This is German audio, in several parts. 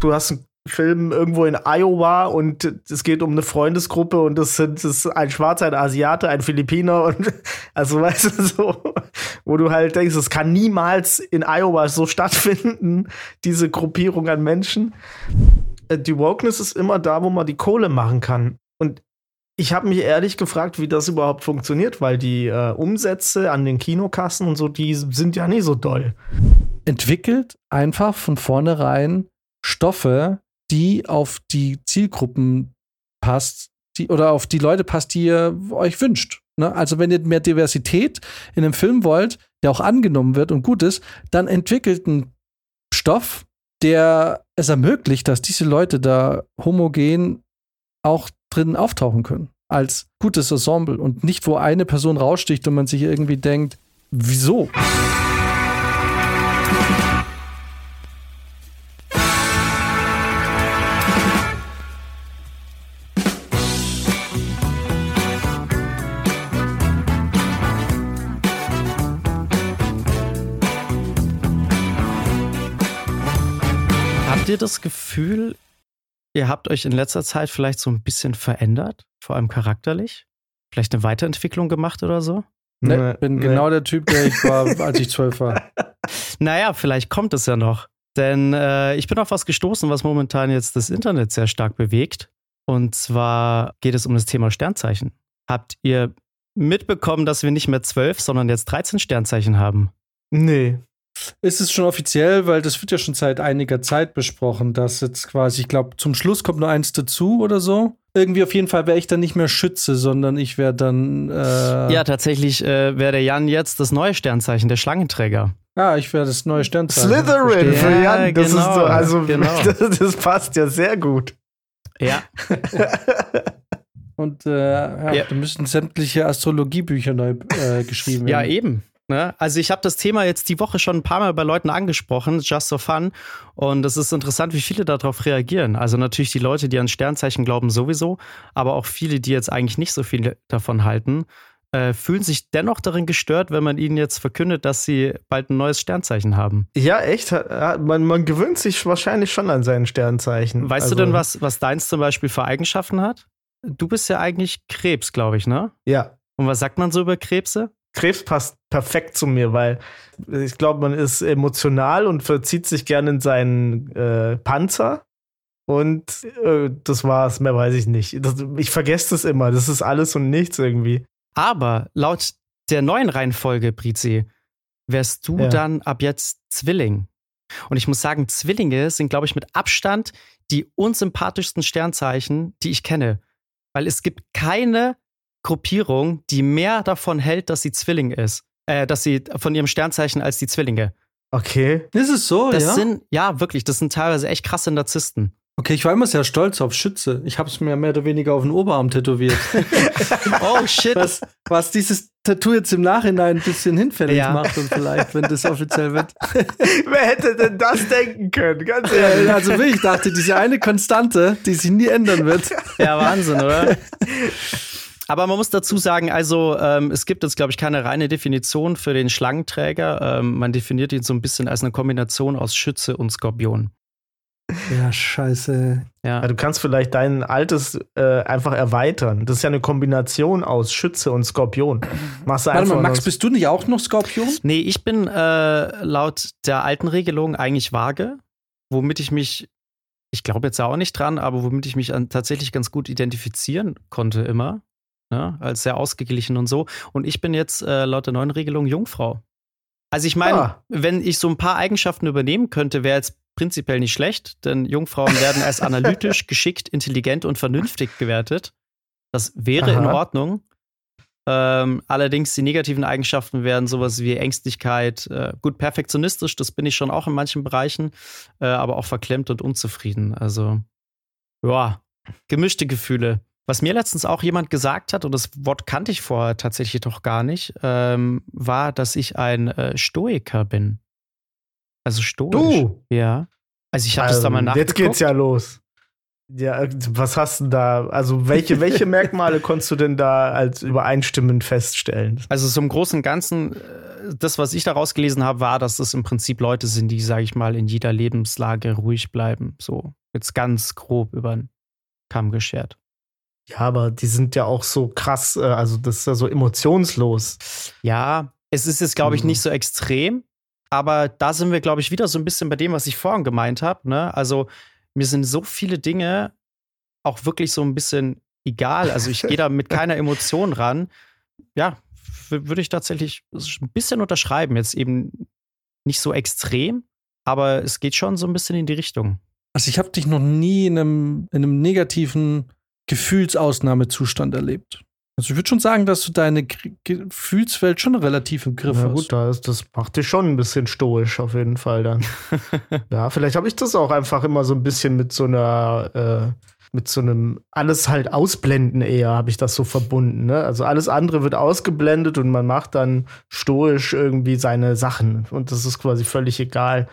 du hast einen Film irgendwo in Iowa und es geht um eine Freundesgruppe und das sind das ein Schwarzer, ein Asiate, ein Philippiner und also weißt du so, wo du halt denkst, es kann niemals in Iowa so stattfinden, diese Gruppierung an Menschen. Äh, die Wokeness ist immer da, wo man die Kohle machen kann. Und ich habe mich ehrlich gefragt, wie das überhaupt funktioniert, weil die äh, Umsätze an den Kinokassen und so, die sind ja nie so doll. Entwickelt einfach von vornherein Stoffe, die auf die Zielgruppen passt, die, oder auf die Leute passt, die ihr euch wünscht. Ne? Also wenn ihr mehr Diversität in einem Film wollt, der auch angenommen wird und gut ist, dann entwickelt einen Stoff, der es ermöglicht, dass diese Leute da homogen auch drin auftauchen können. Als gutes Ensemble und nicht, wo eine Person raussticht und man sich irgendwie denkt, wieso? Habt ihr das Gefühl, ihr habt euch in letzter Zeit vielleicht so ein bisschen verändert, vor allem charakterlich? Vielleicht eine Weiterentwicklung gemacht oder so? Ne, bin nee. genau der Typ, der ich war, als ich zwölf war. Naja, vielleicht kommt es ja noch. Denn äh, ich bin auf was gestoßen, was momentan jetzt das Internet sehr stark bewegt. Und zwar geht es um das Thema Sternzeichen. Habt ihr mitbekommen, dass wir nicht mehr zwölf, sondern jetzt 13 Sternzeichen haben? Nee. Ist es schon offiziell, weil das wird ja schon seit einiger Zeit besprochen, dass jetzt quasi, ich glaube, zum Schluss kommt nur eins dazu oder so. Irgendwie auf jeden Fall wäre ich dann nicht mehr Schütze, sondern ich wäre dann. Äh ja, tatsächlich äh, wäre der Jan jetzt das neue Sternzeichen, der Schlangenträger. Ah, ich wäre das neue Sternzeichen. Slytherin für Jan. Das genau, ist so, also genau. das, das passt ja sehr gut. Ja. Und äh, ja, Ja. da müssten sämtliche Astrologiebücher neu äh, geschrieben Ja, werden. eben. Ne? Also ich habe das Thema jetzt die Woche schon ein paar Mal bei Leuten angesprochen, just for fun. Und es ist interessant, wie viele darauf reagieren. Also natürlich die Leute, die an Sternzeichen glauben, sowieso, aber auch viele, die jetzt eigentlich nicht so viel davon halten, äh, fühlen sich dennoch darin gestört, wenn man ihnen jetzt verkündet, dass sie bald ein neues Sternzeichen haben. Ja, echt. Man, man gewöhnt sich wahrscheinlich schon an seinen Sternzeichen. Weißt Also, du denn, was, was deins zum Beispiel für Eigenschaften hat? Du bist ja eigentlich Krebs, glaube ich, ne? Ja. Und was sagt man so über Krebse? Krebs passt perfekt zu mir, weil ich glaube, man ist emotional und verzieht sich gerne in seinen äh, Panzer. Und äh, das war's, mehr weiß ich nicht. Das, ich vergesse das immer. Das ist alles und nichts irgendwie. Aber laut der neuen Reihenfolge, Brizi, wärst du Ja. dann ab jetzt Zwilling. Und ich muss sagen, Zwillinge sind, glaube ich, mit Abstand die unsympathischsten Sternzeichen, die ich kenne. Weil es gibt keine Gruppierung, die mehr davon hält, dass sie Zwilling ist. Äh, dass sie von ihrem Sternzeichen als die Zwillinge. Okay. Ist es so, Das ja? sind, ja, wirklich, das sind teilweise echt krasse Narzissten. okay, ich war immer sehr stolz auf Schütze. Ich habe es mir mehr oder weniger auf den Oberarm tätowiert. Oh shit. was, was dieses Tattoo jetzt im Nachhinein ein bisschen hinfällig Ja. macht und vielleicht, wenn das offiziell wird. Wer hätte denn das denken können? Ganz ehrlich. Also wirklich, ich dachte, diese eine Konstante, die sich nie ändern wird. Ja, Wahnsinn, oder? Aber man muss dazu sagen, also ähm, es gibt jetzt, glaube ich, keine reine Definition für den Schlangenträger. Ähm, man definiert ihn so ein bisschen als eine Kombination aus Schütze und Skorpion. Ja, scheiße. Ja. Ja, du kannst vielleicht dein altes äh, einfach erweitern. Das ist ja eine Kombination aus Schütze und Skorpion. Machst du Warte einfach mal, Max, bist du nicht auch noch Skorpion? Nee, ich bin äh, laut der alten Regelung eigentlich vage, womit ich mich, ich glaube jetzt auch nicht dran, aber womit ich mich an, tatsächlich ganz gut identifizieren konnte immer. Ne, als sehr ausgeglichen und so. Und ich bin jetzt äh, laut der neuen Regelung Jungfrau. Also ich meine, Ah. wenn ich so ein paar Eigenschaften übernehmen könnte, wäre jetzt prinzipiell nicht schlecht, denn Jungfrauen werden als analytisch, geschickt, intelligent und vernünftig gewertet. Das wäre in Aha. Ordnung. Ähm, allerdings die negativen Eigenschaften wären sowas wie Ängstlichkeit, äh, gut perfektionistisch, das bin ich schon auch in manchen Bereichen, äh, aber auch verklemmt und unzufrieden. Also, ja, gemischte Gefühle. Was mir letztens auch jemand gesagt hat, und das Wort kannte ich vorher tatsächlich doch gar nicht, ähm, war, dass ich ein äh, Stoiker bin. Also stoisch. Du? Ja. Also ich habe das da mal Ähm, nachgeguckt. Jetzt geht's ja los. Ja, was hast du da? Also, welche, welche Merkmale konntest du denn da als übereinstimmend feststellen? Also, so im Großen und Ganzen, äh, das, was ich daraus gelesen habe, war, dass es im Prinzip Leute sind, die, sage ich mal, in jeder Lebenslage ruhig bleiben. So, jetzt ganz grob über den Kamm geschert. Ja, aber die sind ja auch so krass, äh, also das ist ja so emotionslos. Ja, es ist jetzt, glaube ich, mhm. nicht so extrem, aber da sind wir, glaube ich, wieder so ein bisschen bei dem, was ich vorhin gemeint habe. Ne? Also, mir sind so viele Dinge auch wirklich so ein bisschen egal. Also, ich gehe da mit keiner Emotion ran. Ja, würde ich tatsächlich ein bisschen unterschreiben. Jetzt eben nicht so extrem, aber es geht schon so ein bisschen in die Richtung. Also, ich habe dich noch nie in einem, in einem negativen Gefühlsausnahmezustand erlebt. Also ich würde schon sagen, dass du deine Gefühlswelt schon relativ im Griff hast. gut, das, das macht dich schon ein bisschen stoisch auf jeden Fall dann. ja, vielleicht habe ich das auch einfach immer so ein bisschen mit so einer, äh, mit so einem alles halt ausblenden eher, habe ich das so verbunden. Ne? Also alles andere wird ausgeblendet und man macht dann stoisch irgendwie seine Sachen. Und das ist quasi völlig egal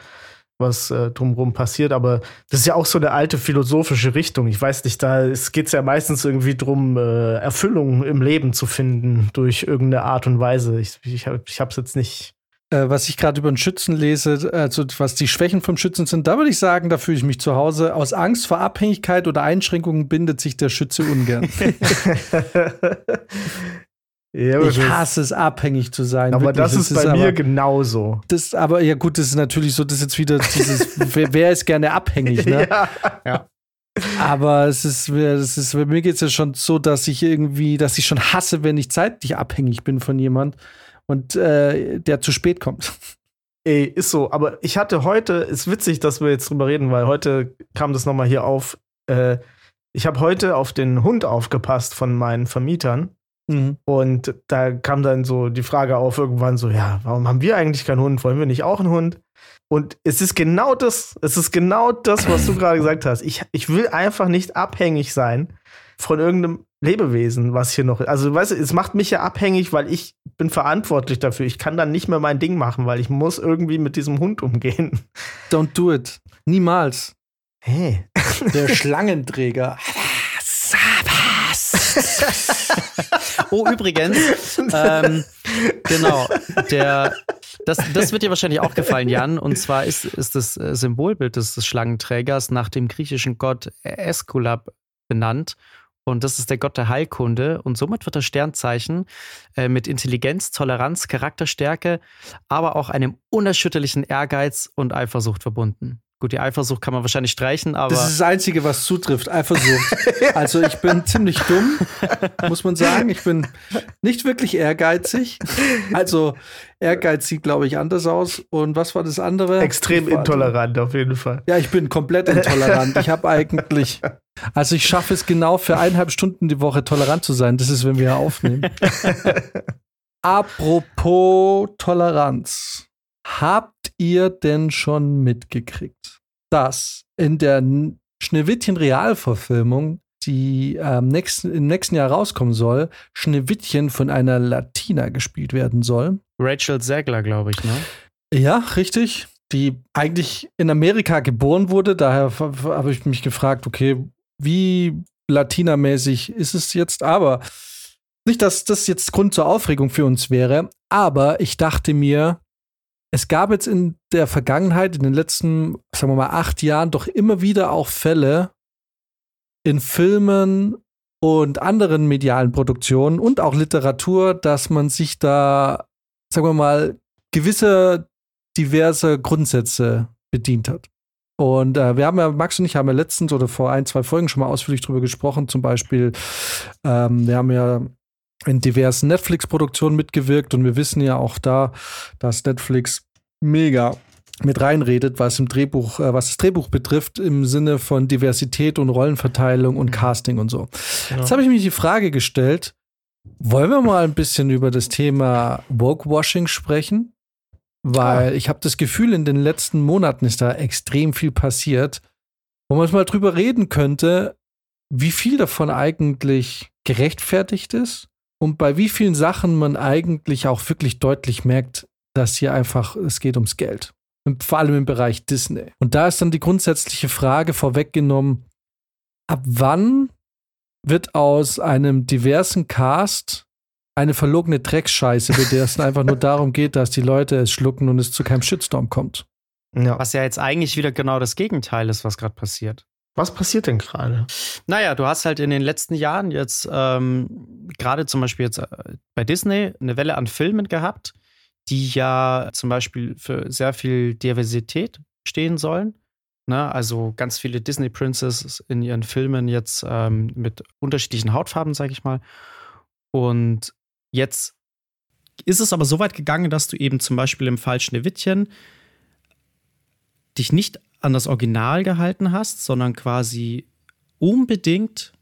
was äh, drumherum passiert. Aber das ist ja auch so eine alte philosophische Richtung. Ich weiß nicht, da geht es ja meistens irgendwie darum, äh, Erfüllung im Leben zu finden durch irgendeine Art und Weise. Ich, ich, ich habe es jetzt nicht. Äh, was ich gerade über den Schützen lese, also was die Schwächen vom Schützen sind, da würde ich sagen, da fühle ich mich zu Hause. Aus Angst vor Abhängigkeit oder Einschränkungen bindet sich der Schütze ungern. Ja, ich hasse es, abhängig zu sein. Aber wirklich. das ist das bei ist mir aber, genauso. Das, aber ja, gut, das ist natürlich so, das ist jetzt wieder dieses, wer, wer, ist gerne abhängig, ne? ja. ja. Aber es ist, es ist, bei mir geht es ja schon so, dass ich irgendwie, dass ich schon hasse, wenn ich zeitlich abhängig bin von jemand und äh, der zu spät kommt. Ey, ist so. Aber ich hatte heute, ist witzig, dass wir jetzt drüber reden, weil heute kam das nochmal hier auf. Äh, ich habe heute auf den Hund aufgepasst von meinen Vermietern. Mhm. Und da kam dann so die Frage auf irgendwann so, ja, warum haben wir eigentlich keinen Hund? Wollen wir nicht auch einen Hund? Und es ist genau das, es ist genau das, was du gerade gesagt hast. Ich, ich will einfach nicht abhängig sein von irgendeinem Lebewesen, was hier noch, also weißt du, es macht mich ja abhängig, weil ich bin verantwortlich dafür. Ich kann dann nicht mehr mein Ding machen, weil ich muss irgendwie mit diesem Hund umgehen. Don't do it. Niemals. Hey. Der Schlangenträger. oh, übrigens, ähm, genau, der, das, das wird dir wahrscheinlich auch gefallen, Jan. Und zwar ist, ist das äh, Symbolbild des, des Schlangenträgers nach dem griechischen Gott Esculap benannt. Und das ist der Gott der Heilkunde. Und somit wird das Sternzeichen äh, mit Intelligenz, Toleranz, Charakterstärke, aber auch einem unerschütterlichen Ehrgeiz und Eifersucht verbunden. Gut, die Eifersucht kann man wahrscheinlich streichen, aber. Das ist das Einzige, was zutrifft. Eifersucht. Also ich bin ziemlich dumm, muss man sagen. Ich bin nicht wirklich ehrgeizig. Also Ehrgeiz sieht, glaube ich, anders aus. Und was war das andere? Extrem intolerant, auf jeden Fall. Ja, ich bin komplett intolerant. Ich habe eigentlich. Also ich schaffe es genau für eineinhalb Stunden die Woche tolerant zu sein. Das ist, wenn wir aufnehmen. Apropos Toleranz. Habt ihr denn schon mitgekriegt, dass in der Schneewittchen Realverfilmung, die ähm, nächsten, im nächsten Jahr rauskommen soll, Schneewittchen von einer Latina gespielt werden soll? Rachel Zegler, glaube ich, ne? Ja, richtig. Die eigentlich in Amerika geboren wurde. Daher habe ich mich gefragt, okay, wie latinamäßig ist es jetzt? Aber nicht, dass das jetzt Grund zur Aufregung für uns wäre, aber ich dachte mir, es gab jetzt in der Vergangenheit, in den letzten, sagen wir mal, acht Jahren, doch immer wieder auch Fälle in Filmen und anderen medialen Produktionen und auch Literatur, dass man sich da, sagen wir mal, gewisse diverse Grundsätze bedient hat. Und äh, wir haben ja, Max und ich haben ja letztens oder vor ein, zwei Folgen schon mal ausführlich drüber gesprochen. Zum Beispiel, ähm, wir haben ja in diversen Netflix-Produktionen mitgewirkt und wir wissen ja auch da, dass Netflix mega mit reinredet, was im Drehbuch, äh, was das Drehbuch betrifft, im Sinne von Diversität und Rollenverteilung und mhm. Casting und so. Ja. Jetzt habe ich mir die Frage gestellt, wollen wir mal ein bisschen über das Thema Woke-Washing sprechen? Weil ja. ich habe das Gefühl, in den letzten Monaten ist da extrem viel passiert, wo man mal drüber reden könnte, wie viel davon eigentlich gerechtfertigt ist und bei wie vielen Sachen man eigentlich auch wirklich deutlich merkt, dass hier einfach, es geht ums Geld. Und vor allem im Bereich Disney. Und da ist dann die grundsätzliche Frage vorweggenommen, ab wann wird aus einem diversen Cast eine verlogene Dreckscheiße, bei der es einfach nur darum geht, dass die Leute es schlucken und es zu keinem Shitstorm kommt. Ja. Was ja jetzt eigentlich wieder genau das Gegenteil ist, was gerade passiert. Was passiert denn gerade? Naja, du hast halt in den letzten Jahren jetzt ähm, gerade zum Beispiel jetzt äh, bei Disney eine Welle an Filmen gehabt, die ja zum Beispiel für sehr viel Diversität stehen sollen. Ne? Also ganz viele Disney Princesses in ihren Filmen jetzt ähm, mit unterschiedlichen Hautfarben, sag ich mal. Und jetzt ist es aber so weit gegangen, dass du eben zum Beispiel im Fall Schneewittchen dich nicht an das Original gehalten hast, sondern quasi unbedingt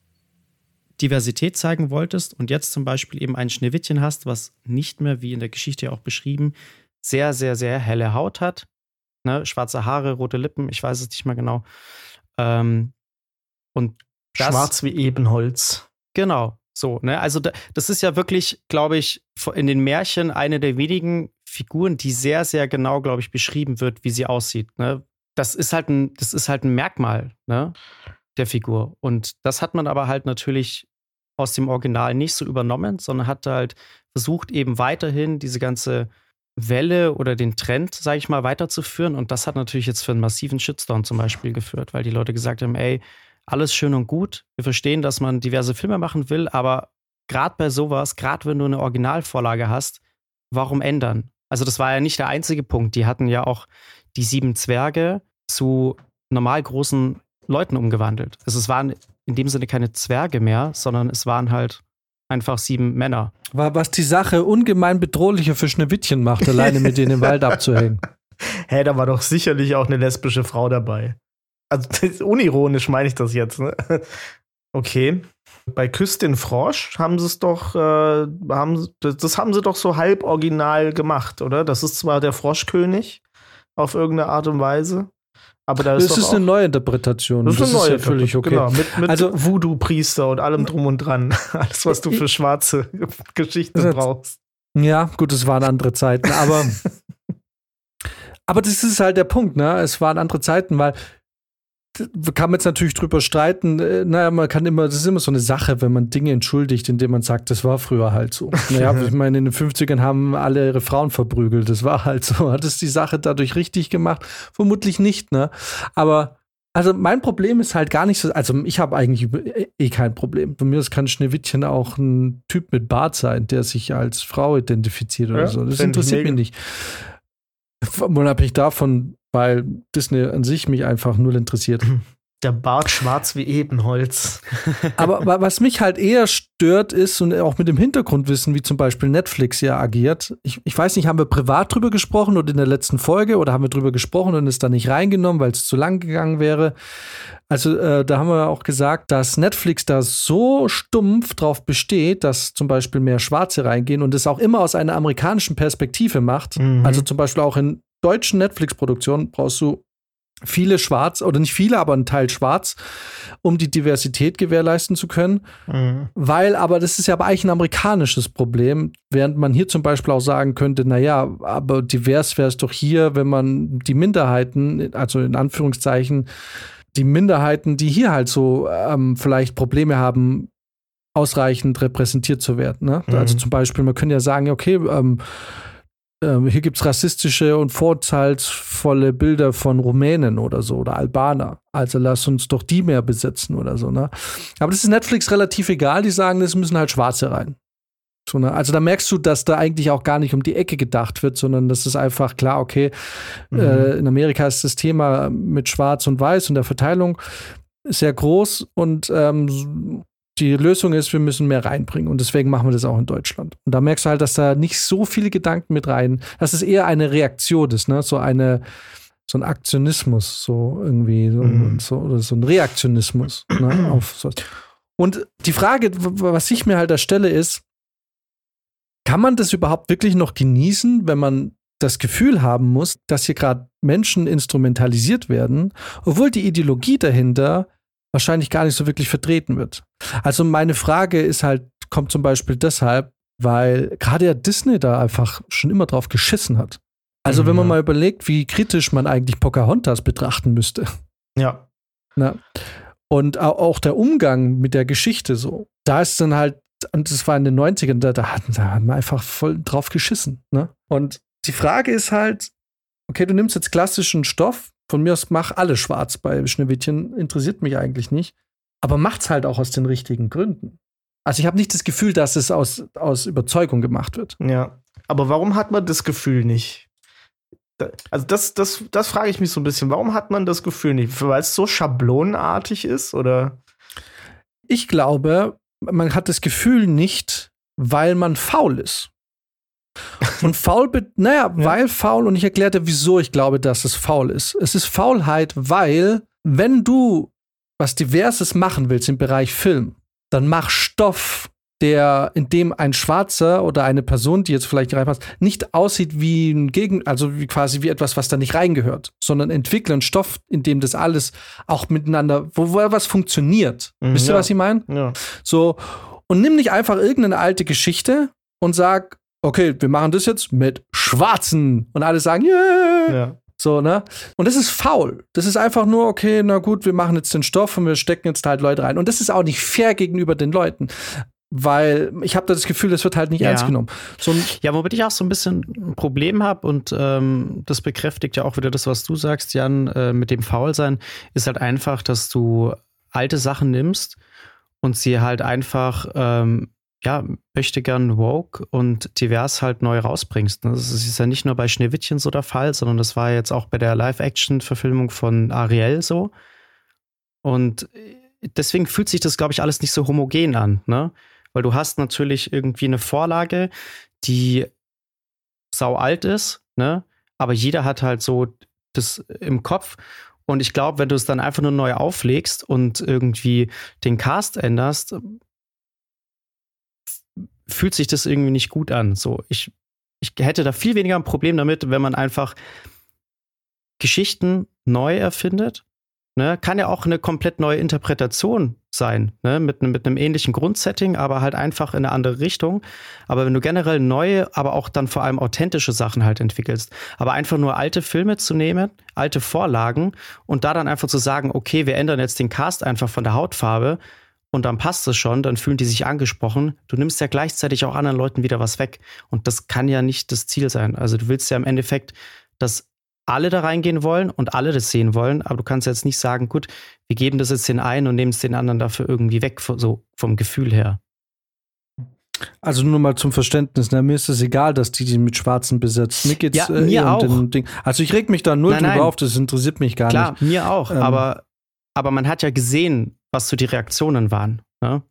Diversität zeigen wolltest und jetzt zum Beispiel eben ein Schneewittchen hast, was nicht mehr, wie in der Geschichte ja auch beschrieben, sehr, sehr, sehr helle Haut hat. Ne? Schwarze Haare, rote Lippen, ich weiß es nicht mehr genau. Ähm, und das, Schwarz wie Ebenholz. Genau, so, ne? Also da, das ist ja wirklich, glaube ich, in den Märchen eine der wenigen Figuren, die sehr, sehr genau, glaube ich, beschrieben wird, wie sie aussieht. Ne? Das ist halt ein, das ist halt ein Merkmal, ne? Der Figur. Und das hat man aber halt natürlich aus dem Original nicht so übernommen, sondern hat halt versucht, eben weiterhin diese ganze Welle oder den Trend, sage ich mal, weiterzuführen. Und das hat natürlich jetzt für einen massiven Shitstorm zum Beispiel geführt, weil die Leute gesagt haben, ey, alles schön und gut. Wir verstehen, dass man diverse Filme machen will, aber gerade bei sowas, gerade wenn du eine Originalvorlage hast, warum ändern? Also das war ja nicht der einzige Punkt. Die hatten ja auch die sieben Zwerge zu normal großen Leuten umgewandelt. Also es waren in dem Sinne keine Zwerge mehr, sondern es waren halt einfach sieben Männer. War was die Sache ungemein bedrohlicher für Schneewittchen macht, alleine mit denen im Wald abzuhängen. Hä, hey, da war doch sicherlich auch eine lesbische Frau dabei. Also unironisch meine ich das jetzt. Ne? Okay. Bei Küstin Frosch haben sie es doch, äh, haben, das haben sie doch so halb original gemacht, oder? Das ist zwar der Froschkönig auf irgendeine Art und Weise, aber da ist das ist eine neue Interpretation. Das ist, das eine neue ist ja völlig okay. Genau, mit, mit also Voodoo-Priester und allem drum und dran. Alles, was du für schwarze Geschichten brauchst. Ja, gut, es waren andere Zeiten, aber aber das ist halt der Punkt, ne? Es waren andere Zeiten, weil kann man jetzt natürlich drüber streiten. Äh, naja, man kann immer, das ist immer so eine Sache, wenn man Dinge entschuldigt, indem man sagt, das war früher halt so. Naja, ich meine, in den 50ern haben alle ihre Frauen verprügelt. Das war halt so. Hat es die Sache dadurch richtig gemacht? Vermutlich nicht, ne? Aber also mein Problem ist halt gar nicht so, also ich habe eigentlich eh, eh kein Problem. Bei mir ist kann Schneewittchen auch ein Typ mit Bart sein, der sich als Frau identifiziert oder ja, so. Das interessiert mich nicht. Unabhängig davon, weil Disney an sich mich einfach null interessiert. Der Bart schwarz wie Ebenholz. Aber was mich halt eher stört ist, und auch mit dem Hintergrundwissen, wie zum Beispiel Netflix ja agiert, ich, ich weiß nicht, haben wir privat drüber gesprochen oder in der letzten Folge oder haben wir drüber gesprochen und es da nicht reingenommen, weil es zu lang gegangen wäre. Also äh, da haben wir auch gesagt, dass Netflix da so stumpf drauf besteht, dass zum Beispiel mehr Schwarze reingehen und es auch immer aus einer amerikanischen Perspektive macht. Mhm. Also zum Beispiel auch in deutschen Netflix-Produktionen brauchst du viele schwarz oder nicht viele, aber ein Teil schwarz, um die Diversität gewährleisten zu können. Mhm. Weil, aber das ist ja aber eigentlich ein amerikanisches Problem, während man hier zum Beispiel auch sagen könnte, naja, aber divers wäre es doch hier, wenn man die Minderheiten, also in Anführungszeichen, die Minderheiten, die hier halt so ähm, vielleicht Probleme haben, ausreichend repräsentiert zu werden. Ne? Mhm. Also zum Beispiel, man könnte ja sagen, okay, ähm, ähm, hier gibt es rassistische und vorurteilsvolle Bilder von Rumänen oder so oder Albaner. Also lass uns doch die mehr besetzen oder so. Ne? Aber das ist Netflix relativ egal. Die sagen, es müssen halt Schwarze rein. So, ne? Also da merkst du, dass da eigentlich auch gar nicht um die Ecke gedacht wird, sondern das ist einfach klar, okay, mhm. äh, in Amerika ist das Thema mit Schwarz und Weiß und der Verteilung sehr groß und ähm, die Lösung ist, wir müssen mehr reinbringen und deswegen machen wir das auch in Deutschland. Und da merkst du halt, dass da nicht so viele Gedanken mit rein, dass es eher eine Reaktion ist, ne? So eine, so ein Aktionismus, so irgendwie, so, mhm. so oder so ein Reaktionismus ne? auf so. Und die Frage, was ich mir halt da stelle, ist, kann man das überhaupt wirklich noch genießen, wenn man das Gefühl haben muss, dass hier gerade Menschen instrumentalisiert werden, obwohl die Ideologie dahinter wahrscheinlich gar nicht so wirklich vertreten wird. Also meine Frage ist halt, kommt zum Beispiel deshalb, weil gerade ja Disney da einfach schon immer drauf geschissen hat. Also mhm. wenn man mal überlegt, wie kritisch man eigentlich Pocahontas betrachten müsste. Ja. Na? Und auch der Umgang mit der Geschichte so. Da ist dann halt, und das war in den 90ern, da, da, hat, da hat man einfach voll drauf geschissen. Ne? Und die Frage ist halt, okay, du nimmst jetzt klassischen Stoff, von mir aus mach alle schwarz bei Schneewittchen, interessiert mich eigentlich nicht, aber macht's halt auch aus den richtigen Gründen. Also ich habe nicht das Gefühl, dass es aus, aus Überzeugung gemacht wird. Ja. Aber warum hat man das Gefühl nicht? Also das, das, das frage ich mich so ein bisschen. Warum hat man das Gefühl nicht? Weil es so schablonenartig ist, oder? Ich glaube, man hat das Gefühl nicht, weil man faul ist. Und faul, naja, ja. weil faul, und ich erklärte, wieso ich glaube, dass es faul ist. Es ist Faulheit, weil, wenn du was Diverses machen willst im Bereich Film, dann mach Stoff, der, in dem ein Schwarzer oder eine Person, die jetzt vielleicht reinpasst, nicht aussieht wie ein Gegen, also wie quasi wie etwas, was da nicht reingehört, sondern entwickle einen Stoff, in dem das alles auch miteinander, wo, wo was funktioniert. Mhm, Wisst ihr, ja. was ich meine? Ja. So, und nimm nicht einfach irgendeine alte Geschichte und sag, okay, wir machen das jetzt mit Schwarzen. Und alle sagen, yeah. Ja. So, ne? Und das ist faul. Das ist einfach nur, okay, na gut, wir machen jetzt den Stoff und wir stecken jetzt halt Leute rein. Und das ist auch nicht fair gegenüber den Leuten. Weil ich habe das Gefühl, das wird halt nicht ja. ernst genommen. So ja, womit ich auch so ein bisschen ein Problem habe und ähm, das bekräftigt ja auch wieder das, was du sagst, Jan, äh, mit dem Faulsein, ist halt einfach, dass du alte Sachen nimmst und sie halt einfach ähm, ja, möchte gern woke und divers halt neu rausbringst. Das ist ja nicht nur bei Schneewittchen so der Fall, sondern das war jetzt auch bei der Live-Action-Verfilmung von Ariel so. Und deswegen fühlt sich das, glaube ich, alles nicht so homogen an, ne? Weil du hast natürlich irgendwie eine Vorlage, die sau alt ist, ne? Aber jeder hat halt so das im Kopf. Und ich glaube, wenn du es dann einfach nur neu auflegst und irgendwie den Cast änderst, fühlt sich das irgendwie nicht gut an. So, ich, ich hätte da viel weniger ein Problem damit, wenn man einfach Geschichten neu erfindet. Ne? Kann ja auch eine komplett neue Interpretation sein, ne? mit, mit einem ähnlichen Grundsetting, aber halt einfach in eine andere Richtung. Aber wenn du generell neue, aber auch dann vor allem authentische Sachen halt entwickelst, aber einfach nur alte Filme zu nehmen, alte Vorlagen und da dann einfach zu sagen, okay, wir ändern jetzt den Cast einfach von der Hautfarbe, und dann passt es schon, dann fühlen die sich angesprochen. Du nimmst ja gleichzeitig auch anderen Leuten wieder was weg. Und das kann ja nicht das Ziel sein. Also du willst ja im Endeffekt, dass alle da reingehen wollen und alle das sehen wollen, aber du kannst jetzt nicht sagen, gut, wir geben das jetzt den einen und nehmen es den anderen dafür irgendwie weg, so vom Gefühl her. Also nur mal zum Verständnis, ne? mir ist es egal, dass die die mit Schwarzen besetzt. Mir geht's ja, äh, mir auch. Um Ding. Also ich reg mich da null nein, drüber nein. auf, das interessiert mich gar Klar, nicht. Klar, mir auch, ähm, aber, aber man hat ja gesehen, was so die Reaktionen waren. Ne?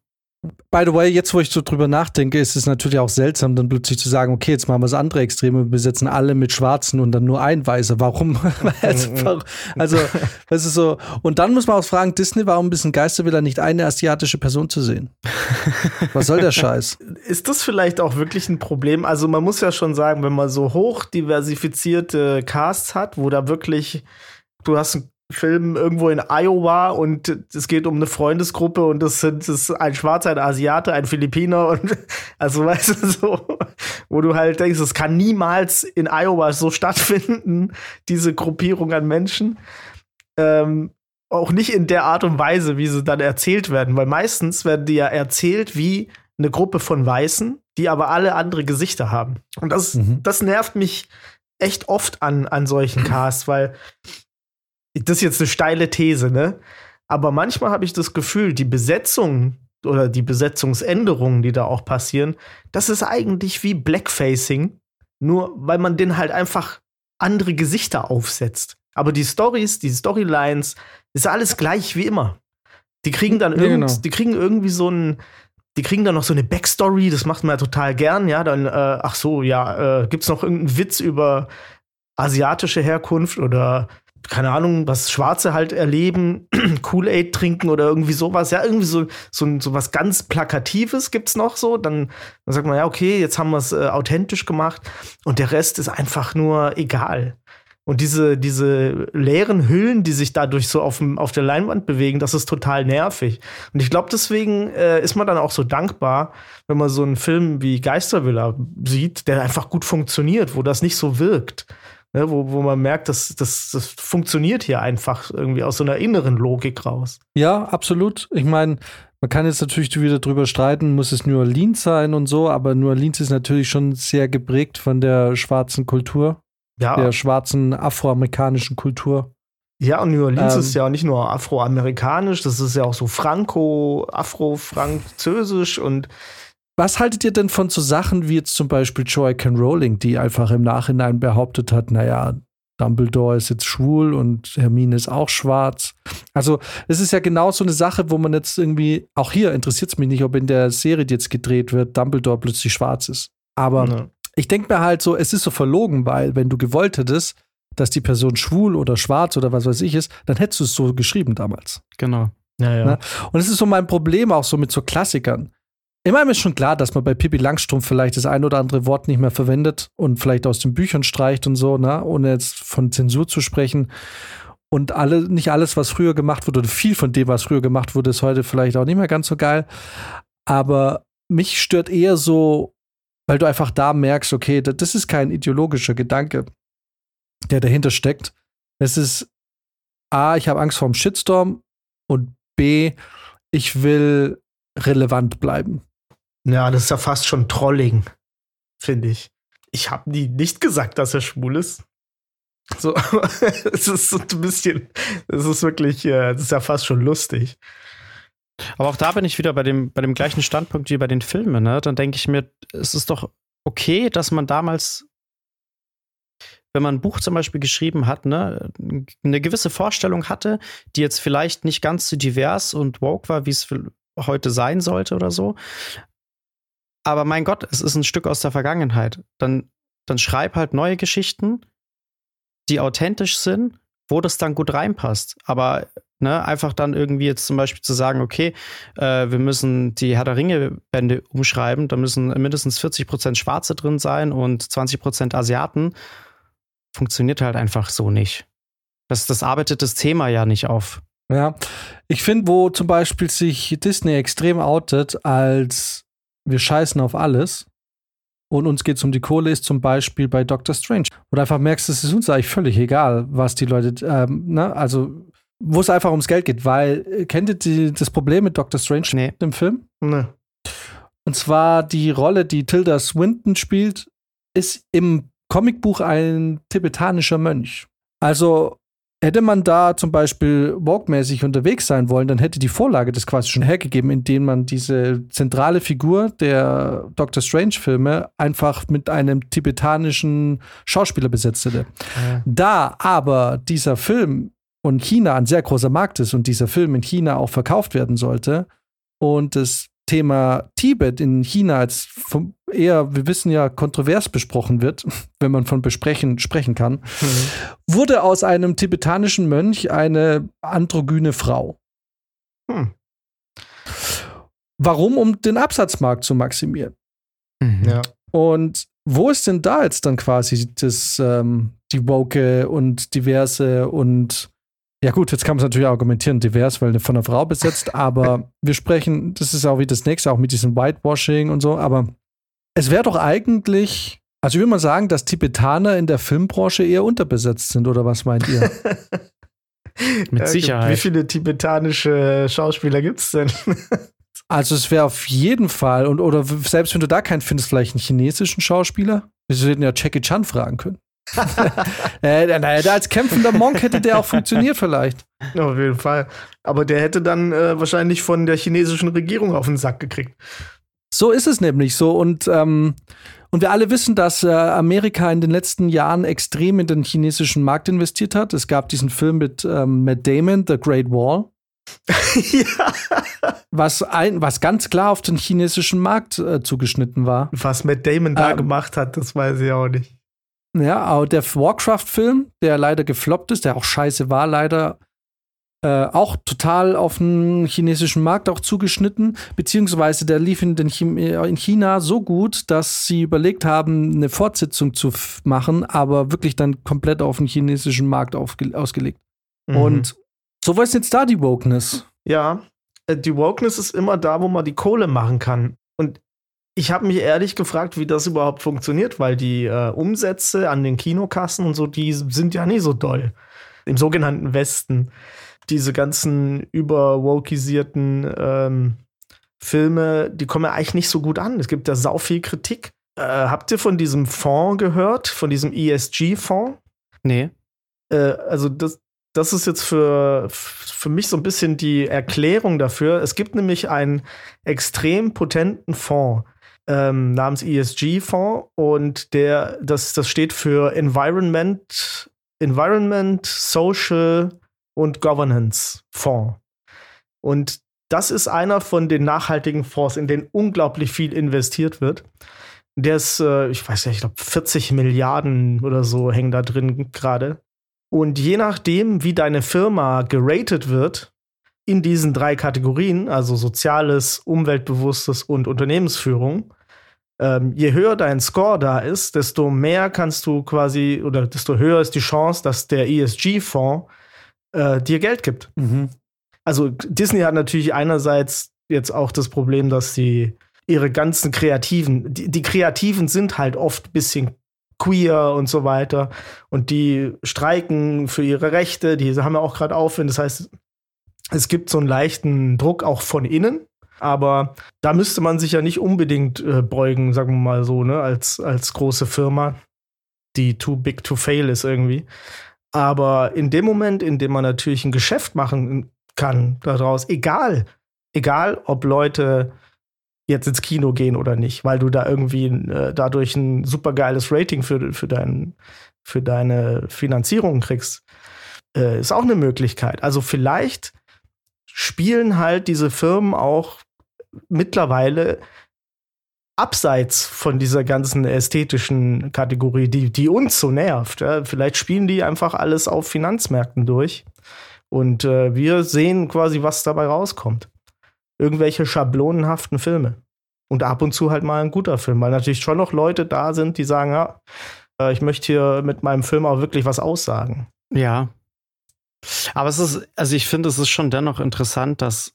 By the way, jetzt wo ich so drüber nachdenke, ist es natürlich auch seltsam, dann plötzlich zu sagen, okay, jetzt machen wir das andere Extreme, wir besetzen alle mit Schwarzen und dann nur ein Weißer. Warum? also, das ist so. Und dann muss man auch fragen, Disney, warum ein bisschen Geisterwiller nicht eine asiatische Person zu sehen? Was soll der Scheiß? Ist das vielleicht auch wirklich ein Problem? Also, man muss ja schon sagen, wenn man so hoch diversifizierte Casts hat, wo da wirklich du hast einen Film irgendwo in Iowa und es geht um eine Freundesgruppe und das sind das ein Schwarzer, ein Asiate, ein Philippiner und also weißt du so, wo du halt denkst, es kann niemals in Iowa so stattfinden, diese Gruppierung an Menschen. Ähm, auch nicht in der Art und Weise, wie sie dann erzählt werden, weil meistens werden die ja erzählt wie eine Gruppe von Weißen, die aber alle andere Gesichter haben. Und das, mhm. das nervt mich echt oft an, an solchen Casts, weil das ist jetzt eine steile These, ne? Aber manchmal habe ich das Gefühl, die Besetzung oder die Besetzungsänderungen, die da auch passieren, das ist eigentlich wie Blackfacing, nur weil man den halt einfach andere Gesichter aufsetzt. Aber die Stories, die Storylines, ist alles gleich wie immer. Die kriegen dann ja, genau. die kriegen irgendwie so ein, die kriegen dann noch so eine Backstory, das macht man ja total gern, ja. Dann, äh, ach so, ja, äh, gibt's noch irgendeinen Witz über asiatische Herkunft oder keine Ahnung, was Schwarze halt erleben, Kool-Aid trinken oder irgendwie sowas. Ja, irgendwie so, so, so was ganz Plakatives gibt's noch so. Dann, dann sagt man, ja, okay, jetzt haben wir es äh, authentisch gemacht und der Rest ist einfach nur egal. Und diese, diese leeren Hüllen, die sich dadurch so auf, auf der Leinwand bewegen, das ist total nervig. Und ich glaube, deswegen äh, ist man dann auch so dankbar, wenn man so einen Film wie Geistervilla sieht, der einfach gut funktioniert, wo das nicht so wirkt Ne, wo, wo man merkt, dass das, das funktioniert hier einfach irgendwie aus so einer inneren Logik raus. Ja, absolut. Ich meine, man kann jetzt natürlich wieder drüber streiten, muss es New Orleans sein und so, aber New Orleans ist natürlich schon sehr geprägt von der schwarzen Kultur, Ja, der schwarzen afroamerikanischen Kultur. ja und New Orleans Ähm. ist ja nicht nur afroamerikanisch, das ist ja auch so franco, afro-französisch und Was haltet ihr denn von so Sachen wie jetzt zum Beispiel Joy-Can Rowling, die einfach im Nachhinein behauptet hat, naja, Dumbledore ist jetzt schwul und Hermine ist auch schwarz. Also, es ist ja genau so eine Sache, wo man jetzt irgendwie, auch hier interessiert es mich nicht, ob in der Serie, die jetzt gedreht wird, Dumbledore plötzlich schwarz ist. Aber ne. ich denke mir halt so, es ist so verlogen, weil wenn du gewollt hättest, dass die Person schwul oder schwarz oder was weiß ich ist, dann hättest du es so geschrieben damals. Genau. ja, ja. Ne? Und es ist so mein Problem auch so mit so Klassikern. Immer ist schon klar, dass man bei Pippi Langstrumpf vielleicht das ein oder andere Wort nicht mehr verwendet und vielleicht aus den Büchern streicht und so, ne? ohne jetzt von Zensur zu sprechen. Und alle, nicht alles, was früher gemacht wurde, oder viel von dem, was früher gemacht wurde, ist heute vielleicht auch nicht mehr ganz so geil. Aber mich stört eher so, weil du einfach da merkst, okay, da- das ist kein ideologischer Gedanke, der dahinter steckt. Es ist A, ich habe Angst vor dem Shitstorm und B, ich will relevant bleiben. Ja, das ist ja fast schon Trolling, finde ich. Ich habe nie nicht gesagt, dass er schwul ist. So, es ist so ein bisschen, es ist wirklich, äh, das ist ja fast schon lustig. Aber auch da bin ich wieder bei dem, bei dem gleichen Standpunkt wie bei den Filmen. Ne? Dann denke ich mir, es ist doch okay, dass man damals, wenn man ein Buch zum Beispiel geschrieben hat, ne, eine gewisse Vorstellung hatte, die jetzt vielleicht nicht ganz so divers und woke war, wie es heute sein sollte oder so. Aber mein Gott, es ist ein Stück aus der Vergangenheit. Dann, dann schreib halt neue Geschichten, die authentisch sind, wo das dann gut reinpasst. Aber ne, einfach dann irgendwie jetzt zum Beispiel zu sagen, okay, äh, wir müssen die Herr der Ringe-Bände umschreiben, da müssen mindestens 40 Prozent Schwarze drin sein und 20 Prozent Asiaten, funktioniert halt einfach so nicht. Das, das arbeitet das Thema ja nicht auf. Ja, ich finde, wo zum Beispiel sich Disney extrem outet als wir scheißen auf alles und uns geht es um die Kohle, ist zum Beispiel bei Doctor Strange. Wo du einfach merkst, es ist uns eigentlich völlig egal, was die Leute, ähm, ne, also wo es einfach ums Geld geht, weil, äh, kennt ihr die, das Problem mit Doctor Strange Nee. im Film? Ne. Und zwar die Rolle, die Tilda Swinton spielt, ist im Comicbuch ein tibetanischer Mönch. Also hätte man da zum Beispiel woke-mäßig unterwegs sein wollen, dann hätte die Vorlage das quasi schon hergegeben, indem man diese zentrale Figur der Doctor Strange-Filme einfach mit einem tibetanischen Schauspieler besetzt hätte. Da aber dieser Film und China ein sehr großer Markt ist und dieser Film in China auch verkauft werden sollte und das Thema Tibet in China als eher, wir wissen ja, kontrovers besprochen wird, wenn man von besprechen sprechen kann, wurde aus einem tibetanischen Mönch eine androgyne Frau. Hm. Warum? Um den Absatzmarkt zu maximieren. Mhm. Ja. Und wo ist denn da jetzt dann quasi das, ähm, die Woke und diverse und ja gut, jetzt kann man es natürlich argumentieren, divers, weil von einer Frau besetzt, aber wir sprechen, das ist auch wie das nächste, auch mit diesem Whitewashing und so, aber es wäre doch eigentlich, also ich würde mal sagen, dass Tibetaner in der Filmbranche eher unterbesetzt sind, oder was meint ihr? Mit Ja, Sicherheit. Wie viele tibetanische Schauspieler gibt es denn? Also es wäre auf jeden Fall, und oder selbst wenn du da keinen findest, vielleicht einen chinesischen Schauspieler. Wir hätten ja Jackie Chan fragen können. äh, naja, der als kämpfender Monk hätte der auch funktioniert vielleicht. Auf jeden Fall. Aber der hätte dann äh, wahrscheinlich von der chinesischen Regierung auf den Sack gekriegt. So ist es nämlich so. Und, ähm, und wir alle wissen, dass äh, Amerika in den letzten Jahren extrem in den chinesischen Markt investiert hat. Es gab diesen Film mit ähm, Matt Damon, The Great Wall, ja. was, ein, was ganz klar auf den chinesischen Markt äh, zugeschnitten war. Was Matt Damon da Ähm. gemacht hat, das weiß ich auch nicht. Ja, aber der Warcraft-Film, der leider gefloppt ist, der auch scheiße war, leider äh, auch total auf den chinesischen Markt auch zugeschnitten, beziehungsweise der lief in, den Chim äh, in China so gut, dass sie überlegt haben, eine Fortsetzung zu machen, aber wirklich dann komplett auf den chinesischen Markt ausgelegt. Mhm. Und so was ist jetzt da die Wokeness? Ja, äh, die Wokeness ist immer da, wo man die Kohle machen kann. Und ich habe mich ehrlich gefragt, wie das überhaupt funktioniert, weil die äh, Umsätze an den Kinokassen und so, die sind ja nicht so doll. Im sogenannten Westen. Diese ganzen überwokisierten ähm, Filme, die kommen ja eigentlich nicht so gut an. Es gibt da sau viel Kritik. Äh, habt ihr von diesem Fonds gehört, von diesem ESG-Fonds? Nee. Äh, also das, das ist jetzt für, für mich so ein bisschen die Erklärung dafür. Es gibt nämlich einen extrem potenten Fonds ähm, namens ESG-Fonds und der, das, das steht für Environment, Environment, Social und Governance Fonds. Und das ist einer von den nachhaltigen Fonds, in denen unglaublich viel investiert wird. Der ist, äh, ich weiß ja, ich glaube, 40 Milliarden oder so hängen da drin gerade. Und je nachdem, wie deine Firma geratet wird, in diesen drei Kategorien, also Soziales, Umweltbewusstes und Unternehmensführung, ähm, je höher dein Score da ist, desto mehr kannst du quasi, oder desto höher ist die Chance, dass der ESG-Fonds äh, dir Geld gibt. Mhm. Also Disney hat natürlich einerseits jetzt auch das Problem, dass sie ihre ganzen Kreativen, die, die Kreativen sind halt oft ein bisschen queer und so weiter. Und die streiken für ihre Rechte, die haben ja auch gerade Aufwind. Das heißt, es gibt so einen leichten Druck auch von innen. Aber da müsste man sich ja nicht unbedingt äh, beugen, sagen wir mal so, ne, als, als große Firma, die too big to fail ist irgendwie. Aber in dem Moment, in dem man natürlich ein Geschäft machen kann daraus, egal, egal ob Leute jetzt ins Kino gehen oder nicht, weil du da irgendwie äh, dadurch ein supergeiles Rating für, für, dein, für deine Finanzierung kriegst, äh, ist auch eine Möglichkeit. Also vielleicht spielen halt diese Firmen auch mittlerweile abseits von dieser ganzen ästhetischen Kategorie, die, die uns so nervt. Ja? Vielleicht spielen die einfach alles auf Finanzmärkten durch. Und äh, wir sehen quasi, was dabei rauskommt. Irgendwelche schablonenhaften Filme. Und ab und zu halt mal ein guter Film, weil natürlich schon noch Leute da sind, die sagen, ja, äh, ich möchte hier mit meinem Film auch wirklich was aussagen. Ja. Aber es ist, also ich finde, es ist schon dennoch interessant, dass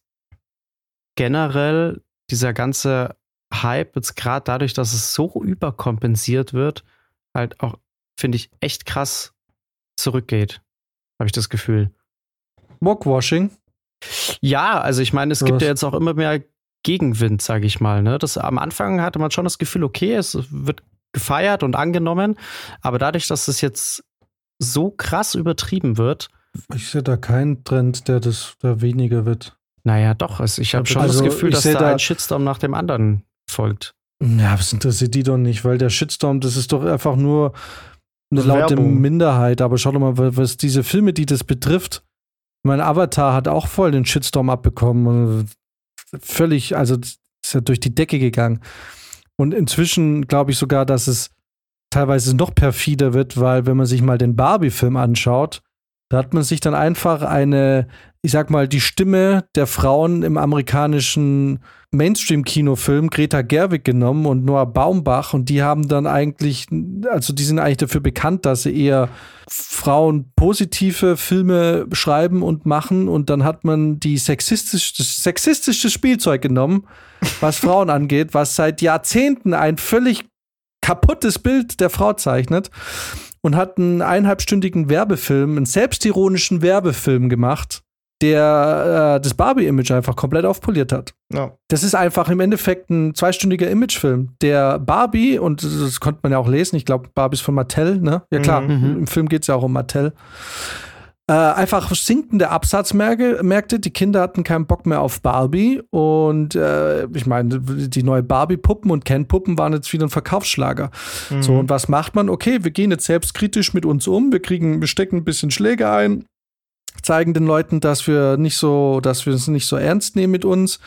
generell dieser ganze Hype jetzt gerade dadurch, dass es so überkompensiert wird, halt auch, finde ich, echt krass zurückgeht. Habe ich das Gefühl. Mockwashing? Ja, also ich meine, es Was? gibt ja jetzt auch immer mehr Gegenwind, sage ich mal. Ne? Das, am Anfang hatte man schon das Gefühl, okay, es wird gefeiert und angenommen, aber dadurch, dass es jetzt so krass übertrieben wird. Ich sehe da keinen Trend, der das da weniger wird. Naja, doch. Ich habe schon also, das Gefühl, dass da, da ein Shitstorm nach dem anderen folgt. Ja, was interessiert die doch nicht, weil der Shitstorm, das ist doch einfach nur eine laute Werbung. Minderheit. Aber schau doch mal, was diese Filme, die das betrifft. Mein Avatar hat auch voll den Shitstorm abbekommen. Völlig, also ist ja durch die Decke gegangen. Und inzwischen glaube ich sogar, dass es teilweise noch perfider wird, weil wenn man sich mal den Barbie-Film anschaut, da hat man sich dann einfach eine, ich sag mal, die Stimme der Frauen im amerikanischen Mainstream-Kinofilm Greta Gerwig genommen und Noah Baumbach. Und die haben dann eigentlich, also die sind eigentlich dafür bekannt, dass sie eher Frauen positive Filme schreiben und machen. Und dann hat man die sexistisch, das sexistische Spielzeug genommen, was Frauen angeht, was seit Jahrzehnten ein völlig kaputtes Bild der Frau zeichnet und hat einen eineinhalbstündigen Werbefilm, einen selbstironischen Werbefilm gemacht, der äh, das Barbie-Image einfach komplett aufpoliert hat. Ja. Das ist einfach im Endeffekt ein zweistündiger Imagefilm, der Barbie, und das konnte man ja auch lesen, ich glaube, Barbie ist von Mattel, ne? Ja klar, mhm. im Film geht es ja auch um Mattel. Äh, einfach sinkende Absatzmärkte. Die Kinder hatten keinen Bock mehr auf Barbie. Und äh, ich meine, die neue Barbie-Puppen und Ken-Puppen waren jetzt wieder ein Verkaufsschlager. Mhm. So, und was macht man? Okay, wir gehen jetzt selbstkritisch mit uns um. Wir kriegen, wir stecken ein bisschen Schläge ein, zeigen den Leuten, dass wir nicht so, dass wir es nicht so ernst nehmen mit uns,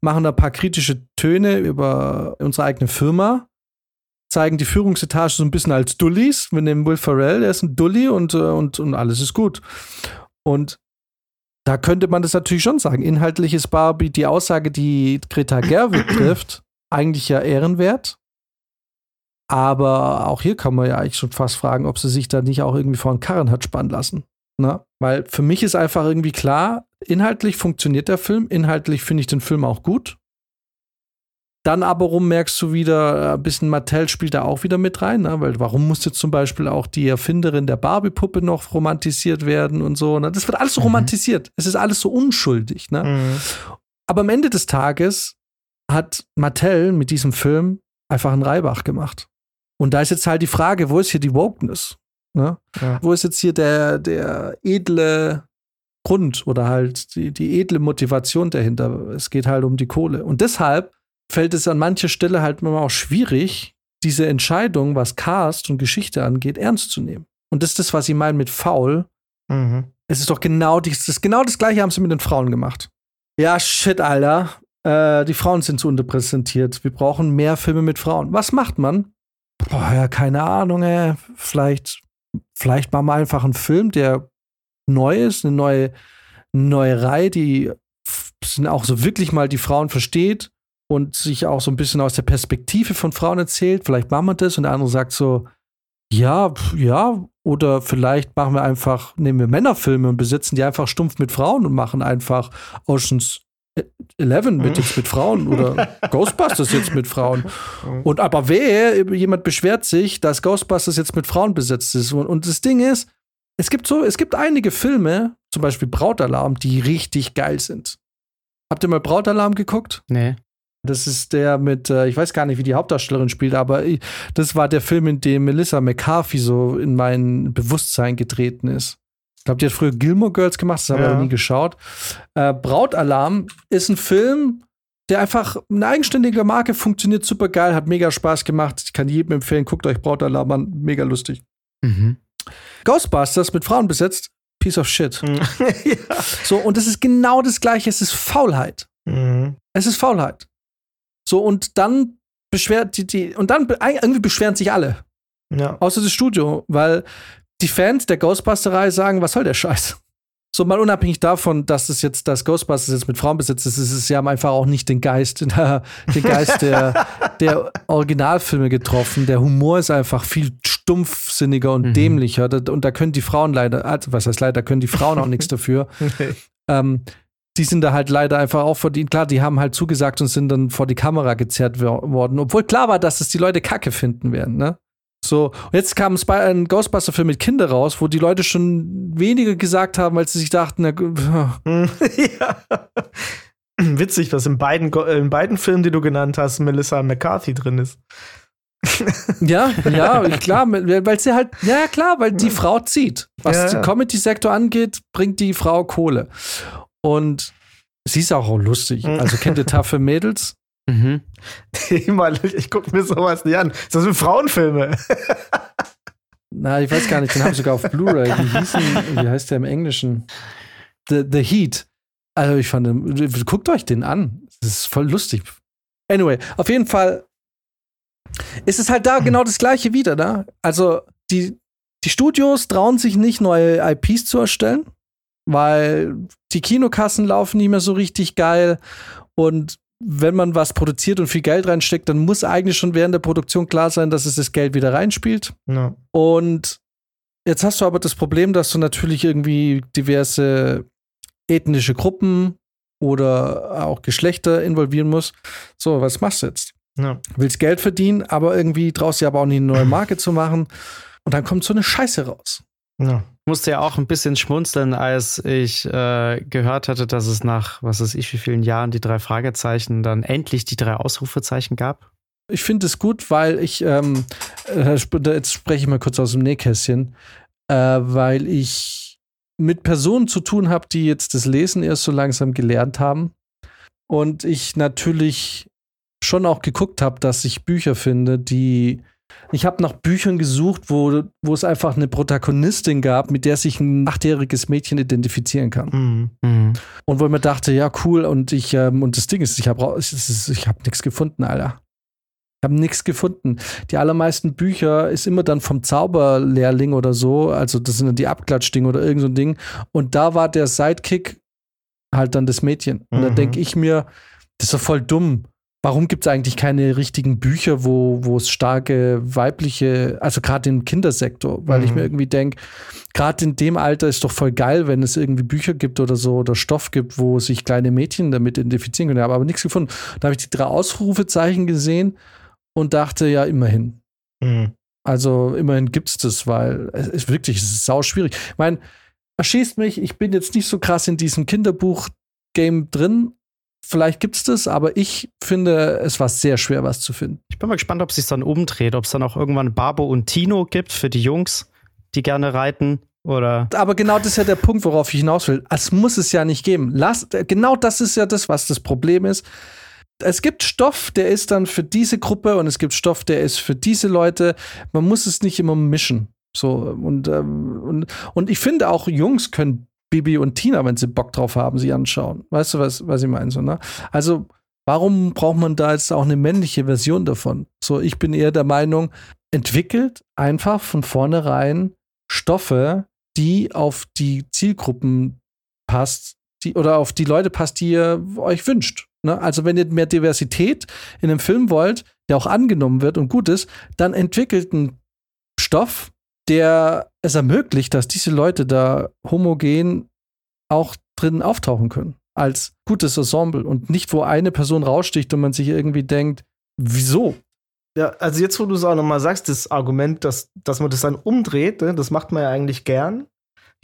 machen ein paar kritische Töne über unsere eigene Firma zeigen die Führungsetage so ein bisschen als Dullis. Wir nehmen Will Ferrell, der ist ein Dulli und, äh, und, und alles ist gut. Und da könnte man das natürlich schon sagen. Inhaltlich ist Barbie die Aussage, die Greta Gerwig trifft, eigentlich ja ehrenwert. Aber auch hier kann man ja eigentlich schon fast fragen, ob sie sich da nicht auch irgendwie vor den Karren hat spannen lassen. Na? Ne? Weil für mich ist einfach irgendwie klar, inhaltlich funktioniert der Film, inhaltlich finde ich den Film auch gut. Dann aber rum merkst du wieder, äh, ein bisschen Mattel spielt da auch wieder mit rein, ne? weil warum musste zum Beispiel auch die Erfinderin der Barbie-Puppe noch romantisiert werden und so. Ne? Das wird alles so Mhm. romantisiert. Es ist alles so unschuldig. Ne? Mhm. Aber am Ende des Tages hat Mattel mit diesem Film einfach einen Reibach gemacht. Und da ist jetzt halt die Frage, wo ist hier die Wokeness? Ne? Ja. Wo ist jetzt hier der, der edle Grund oder halt die, die edle Motivation dahinter? Es geht halt um die Kohle. Und deshalb fällt es an mancher Stelle halt immer auch schwierig, diese Entscheidung, was Cast und Geschichte angeht, ernst zu nehmen. Und das ist das, was ich meine mit faul. Mhm. Es ist doch genau, dies- das, genau das gleiche haben sie mit den Frauen gemacht. Ja, shit, Alter. Äh, die Frauen sind zu unterrepräsentiert. Wir brauchen mehr Filme mit Frauen. Was macht man? Boah, ja, keine Ahnung, ey. Vielleicht, vielleicht machen wir einfach einen Film, der neu ist, eine neue, neue Reihe, die auch so wirklich mal die Frauen versteht und sich auch so ein bisschen aus der Perspektive von Frauen erzählt. Vielleicht machen wir das und der andere sagt so, ja, ja, oder vielleicht machen wir einfach, nehmen wir Männerfilme und besetzen die einfach stumpf mit Frauen und machen einfach Oceans 11 mit jetzt mit Frauen oder Ghostbusters jetzt mit Frauen. Und aber wehe, jemand beschwert sich, dass Ghostbusters jetzt mit Frauen besetzt ist. Und, und das Ding ist, es gibt so, es gibt einige Filme, zum Beispiel Brautalarm, die richtig geil sind. Habt ihr mal Brautalarm geguckt? Nee. Das ist der mit, äh, ich weiß gar nicht, wie die Hauptdarstellerin spielt, aber das war der Film, in dem Melissa McCarthy so in mein Bewusstsein getreten ist. Ich glaube, die hat früher Gilmore Girls gemacht, das habe ich Ja. aber nie geschaut. Äh, Brautalarm ist ein Film, der einfach eine eigenständige Marke funktioniert super geil, hat mega Spaß gemacht. Ich kann jedem empfehlen, guckt euch Brautalarm an, mega lustig. Mhm. Ghostbusters mit Frauen besetzt, piece of shit. ja. So, und das ist genau das Gleiche, es ist Faulheit. Mhm. Es ist Faulheit. So, und dann beschwert die, die und dann irgendwie beschweren sich alle, ja. außer das Studio, weil die Fans der Ghostbusterei sagen, was soll der Scheiß? So mal unabhängig davon, dass es jetzt das Ghostbusters jetzt mit Frauen besetzt ist, ist es sie haben einfach auch nicht den Geist, den Geist der, der Originalfilme getroffen. Der Humor ist einfach viel stumpfsinniger und Mhm. dämlicher. Und da können die Frauen leider, also was heißt leider, können die Frauen auch nichts dafür ähm, die sind da halt leider einfach auch verdient. Klar, die haben halt zugesagt und sind dann vor die Kamera gezerrt wor- worden, obwohl klar war, dass es die Leute kacke finden werden, ne? So, und jetzt kam ein Ghostbuster-Film mit Kinder raus, wo die Leute schon weniger gesagt haben, als sie sich dachten, na, gu- ja. Witzig, dass in beiden, in beiden Filmen, die du genannt hast, Melissa McCarthy drin ist. ja, ja, klar, weil sie halt, ja, klar, weil die Frau zieht. Was Ja, den ja. Comedy-Sektor angeht, bringt die Frau Kohle. Und sie ist auch lustig. Mhm. Also kennt ihr taffe Mädels? Mhm. Ich gucke mir sowas nicht an. Das sind Frauenfilme. Na, ich weiß gar nicht, den habe ich sogar auf Blu-ray. Wie heißt der im Englischen? The, The Heat. Also ich fand, den- guckt euch den an. Das ist voll lustig. Anyway, auf jeden Fall ist es halt da genau das Gleiche wieder, ne? Also die, die Studios trauen sich nicht, neue IPs zu erstellen, weil die Kinokassen laufen nicht mehr so richtig geil und wenn man was produziert und viel Geld reinsteckt, dann muss eigentlich schon während der Produktion klar sein, dass es das Geld wieder reinspielt. Ja. Und jetzt hast du aber das Problem, dass du natürlich irgendwie diverse ethnische Gruppen oder auch Geschlechter involvieren musst. So, was machst du jetzt? Ja. Willst Geld verdienen, aber irgendwie traust du aber auch nicht eine neue Marke zu machen. Und dann kommt so eine Scheiße raus. Ja. musste ja auch ein bisschen schmunzeln, als ich äh, gehört hatte, dass es nach, was weiß ich, wie vielen Jahren die drei Fragezeichen dann endlich die drei Ausrufezeichen gab. Ich finde es gut, weil ich, ähm, äh, jetzt spreche ich mal kurz aus dem Nähkästchen, äh, weil ich mit Personen zu tun habe, die jetzt das Lesen erst so langsam gelernt haben. Und ich natürlich schon auch geguckt habe, dass ich Bücher finde, die. Ich habe nach Büchern gesucht, wo, wo es einfach eine Protagonistin gab, mit der sich ein achtjähriges Mädchen identifizieren kann. Mhm. Mhm. Und wo ich mir dachte, ja, cool, und ich, ähm, und das Ding ist, ich habe ich, ich hab nichts gefunden, Alter. Ich habe nichts gefunden. Die allermeisten Bücher ist immer dann vom Zauberlehrling oder so, also das sind dann die Abklatschdinge oder irgend so ein Ding. Und da war der Sidekick halt dann das Mädchen. Und da Mhm. denke ich mir, das ist doch voll dumm. Warum gibt es eigentlich keine richtigen Bücher, wo, wo es starke weibliche, also gerade im Kindersektor, weil mhm. ich mir irgendwie denke, gerade in dem Alter ist doch voll geil, wenn es irgendwie Bücher gibt oder so oder Stoff gibt, wo sich kleine Mädchen damit identifizieren können. Ich habe aber nichts gefunden. Da habe ich die drei Ausrufezeichen gesehen und dachte, ja, immerhin. Mhm. Also immerhin gibt es das, weil es ist wirklich, es ist sau schwierig. Ich meine, erschießt mich, ich bin jetzt nicht so krass in diesem Kinderbuch-Game drin, Vielleicht gibt es das, aber ich finde, es war sehr schwer, was zu finden. Ich bin mal gespannt, ob es sich dann umdreht, ob es dann auch irgendwann Barbo und Tino gibt für die Jungs, die gerne reiten. Oder aber genau das ist ja der Punkt, worauf ich hinaus will. Es muss es ja nicht geben. Lass, genau das ist ja das, was das Problem ist. Es gibt Stoff, der ist dann für diese Gruppe und es gibt Stoff, der ist für diese Leute. Man muss es nicht immer mischen. So, und, ähm, und, und ich finde auch, Jungs können Bibi und Tina, wenn sie Bock drauf haben, sie anschauen. Weißt du, was, was ich meine? So, ne? Also, warum braucht man da jetzt auch eine männliche Version davon? So, ich bin eher der Meinung, entwickelt einfach von vornherein Stoffe, die auf die Zielgruppen passt, die, oder auf die Leute passt, die ihr euch wünscht. Ne? Also, wenn ihr mehr Diversität in einem Film wollt, der auch angenommen wird und gut ist, dann entwickelt einen Stoff, der es ermöglicht, dass diese Leute da homogen auch drin auftauchen können. Als gutes Ensemble und nicht, wo eine Person raussticht und man sich irgendwie denkt, wieso? Ja, also jetzt, wo du es auch nochmal sagst, das Argument, dass, dass man das dann umdreht, ne, das macht man ja eigentlich gern.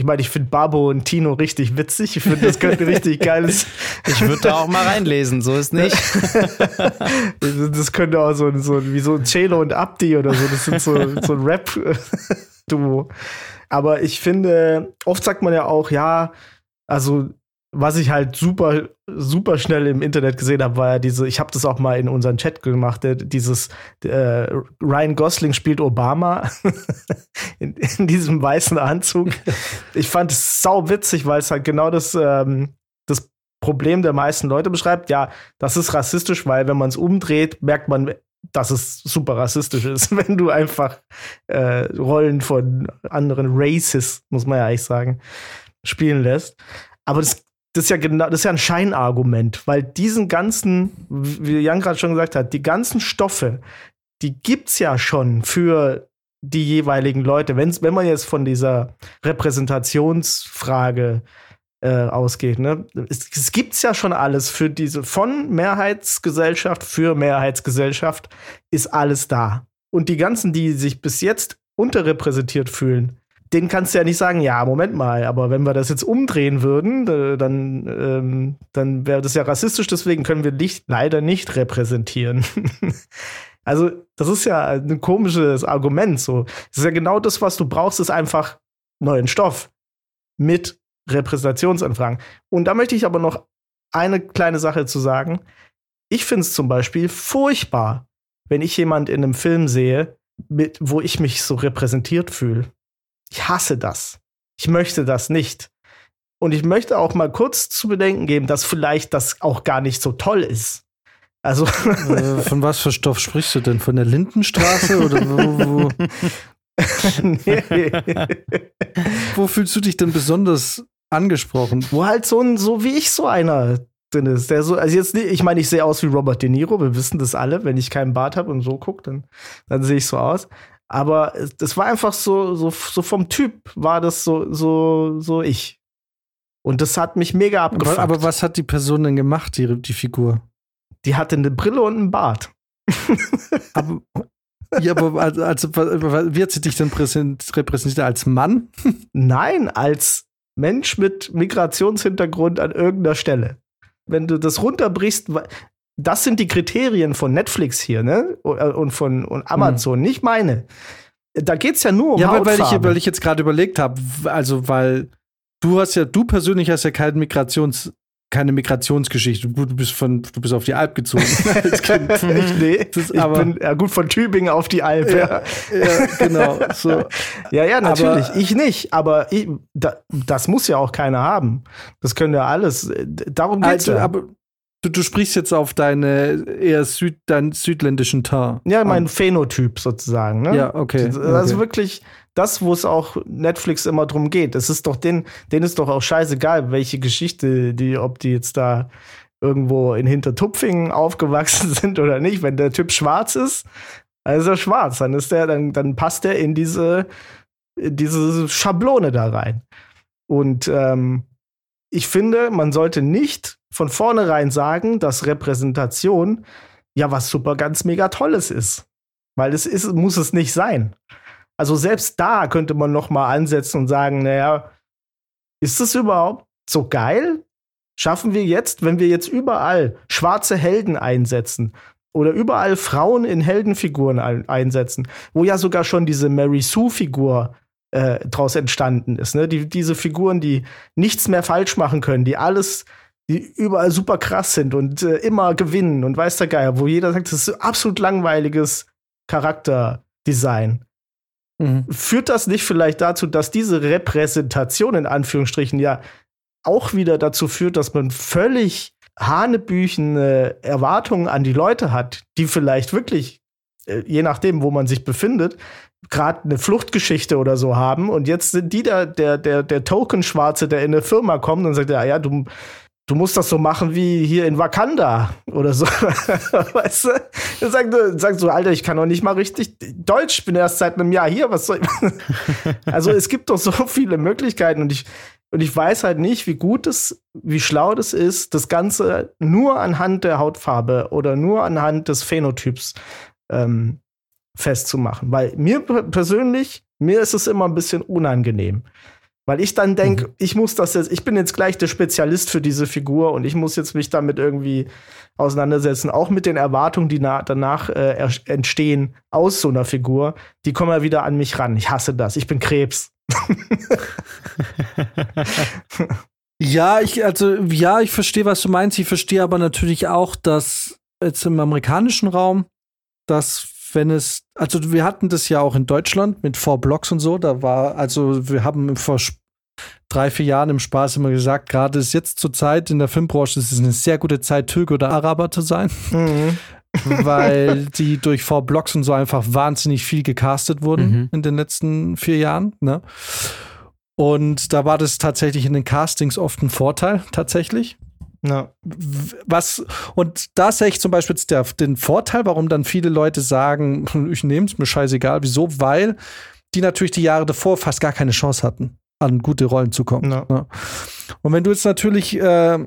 Ich meine, ich finde Babo und Tino richtig witzig. Ich finde, das könnte richtig geiles. Ich würde da auch mal reinlesen, so ist nicht. das könnte auch so, so wie so Celo und Abdi oder so. Das sind so, so ein Rap-Duo. Aber ich finde, oft sagt man ja auch, ja, also was ich halt super, super schnell im Internet gesehen habe, war ja diese, ich habe das auch mal in unseren Chat gemacht, dieses äh, Ryan Gosling spielt Obama in, in, diesem weißen Anzug. Ich fand es sau witzig, weil es halt genau das, ähm, das Problem der meisten Leute beschreibt. Ja, das ist rassistisch, weil wenn man es umdreht, merkt man, dass es super rassistisch ist, wenn du einfach äh, Rollen von anderen Races, muss man ja eigentlich sagen, spielen lässt. Aber das das ist ja genau, das ist ja ein Scheinargument, weil diesen ganzen, wie Jan gerade schon gesagt hat, die ganzen Stoffe, die gibt's ja schon für die jeweiligen Leute. Wenn's, wenn man jetzt von dieser Repräsentationsfrage äh, ausgeht, ne? Es, es gibt's ja schon alles für diese von Mehrheitsgesellschaft für Mehrheitsgesellschaft ist alles da. Und die ganzen, die sich bis jetzt unterrepräsentiert fühlen, den kannst du ja nicht sagen, ja, Moment mal, aber wenn wir das jetzt umdrehen würden, dann, ähm, dann wäre das ja rassistisch, deswegen können wir dich leider nicht repräsentieren. also, das ist ja ein komisches Argument. So. Das ist ja genau das, was du brauchst, ist einfach neuen Stoff mit Repräsentationsanfragen. Und da möchte ich aber noch eine kleine Sache zu sagen. Ich finde es zum Beispiel furchtbar, wenn ich jemand in einem Film sehe, mit, wo ich mich so repräsentiert fühle. Ich hasse das. Ich möchte das nicht. Und ich möchte auch mal kurz zu bedenken geben, dass vielleicht das auch gar nicht so toll ist. Also. Äh, von was für Stoff sprichst du denn? Von der Lindenstraße oder wo? wo? nee. wo fühlst du dich denn besonders angesprochen? Wo halt so ein, so wie ich so einer drin ist. Der so, also jetzt, ich meine, ich sehe aus wie Robert De Niro, wir wissen das alle. Wenn ich keinen Bart habe und so gucke, dann, dann sehe ich so aus. Aber das war einfach so, so, so vom Typ war das so, so, so ich. Und das hat mich mega abgefuckt. Aber, aber was hat die Person denn gemacht, die, die Figur? Die hatte eine Brille und einen Bart. aber, ja, aber also, also, wie hat sie dich denn repräsentiert? Als Mann? Nein, als Mensch mit Migrationshintergrund an irgendeiner Stelle. Wenn du das runterbrichst, das sind die Kriterien von Netflix hier, ne? Und von und Amazon, hm. nicht meine. Da geht's ja nur um Ja, weil ich, weil ich jetzt gerade überlegt habe, also weil du hast ja, du persönlich hast ja keinen Migrations, keine Migrationsgeschichte. Du bist von, du bist auf die Alp gezogen als Kind. ich, nee, ich aber, bin ja gut von Tübingen auf die Alp. Ja, ja genau. So. Ja, ja, natürlich. Aber, ich nicht, aber ich, da, das muss ja auch keiner haben. Das können ja alles. Darum geht's also, ja. Aber Du, du sprichst jetzt auf deine eher Süd, deinen südländischen Tar. Ja, mein. Phänotyp sozusagen. Ne? Ja, okay. Also okay. wirklich das, wo es auch Netflix immer drum geht. Es ist doch den, denen ist doch auch scheißegal, welche Geschichte, die, ob die jetzt da irgendwo in Hintertupfingen aufgewachsen sind oder nicht. Wenn der Typ schwarz ist, dann ist er schwarz. Dann ist der, dann, dann passt er in diese, in diese Schablone da rein. Und ähm, ich finde, man sollte nicht von vornherein sagen, dass Repräsentation ja was super ganz mega Tolles ist. Weil es ist, muss es nicht sein. Also selbst da könnte man noch mal ansetzen und sagen, naja, ist es überhaupt so geil? Schaffen wir jetzt, wenn wir jetzt überall schwarze Helden einsetzen oder überall Frauen in Heldenfiguren ein einsetzen, wo ja sogar schon diese Mary Sue-Figur äh, draus entstanden ist. Ne? Die, diese Figuren, die nichts mehr falsch machen können, die alles, die überall super krass sind und äh, immer gewinnen und weiß der Geier, wo jeder sagt, das ist absolut langweiliges Charakterdesign. Mhm. Führt das nicht vielleicht dazu, dass diese Repräsentation in Anführungsstrichen ja auch wieder dazu führt, dass man völlig hanebüchene Erwartungen an die Leute hat, die vielleicht wirklich, äh, je nachdem, wo man sich befindet, gerade eine Fluchtgeschichte oder so haben und jetzt sind die da der der der Token Schwarze, der in eine Firma kommt und sagt ja, ja, du du musst das so machen wie hier in Wakanda oder so. weißt du? Dann sagst du, sagst du, Alter, ich kann doch nicht mal richtig Deutsch, bin erst seit einem Jahr hier, was soll ich? also es gibt doch so viele Möglichkeiten und ich, und ich weiß halt nicht, wie gut es, wie schlau das ist, das Ganze nur anhand der Hautfarbe oder nur anhand des Phänotyps ähm, festzumachen. Weil mir persönlich, mir ist es immer ein bisschen unangenehm. Weil ich dann denke, mhm. ich muss das jetzt, ich bin jetzt gleich der Spezialist für diese Figur und ich muss jetzt mich damit irgendwie auseinandersetzen. Auch mit den Erwartungen, die danach äh, entstehen aus so einer Figur, die kommen ja wieder an mich ran. Ich hasse das. Ich bin Krebs. ja, ich, also, ja, ich verstehe, was du meinst. Ich verstehe aber natürlich auch, dass jetzt im amerikanischen Raum, dass wenn es, also wir hatten das ja auch in Deutschland mit Four Blocks und so, da war, also wir haben vor drei, vier Jahren im Spaß immer gesagt, gerade ist jetzt zur Zeit in der Filmbranche, ist es eine sehr gute Zeit, Türke oder Araber zu sein. Mhm. weil die durch Four Blocks und so einfach wahnsinnig viel gecastet wurden mhm. in den letzten vier Jahren. Ne? Und da war das tatsächlich in den Castings oft ein Vorteil, tatsächlich. Ja. Was, und da sehe ich zum Beispiel der, den Vorteil, warum dann viele Leute sagen, ich nehme es mir scheißegal. Wieso? Weil die natürlich die Jahre davor fast gar keine Chance hatten, an gute Rollen zu kommen. Ja. Ne? Und wenn du jetzt natürlich äh,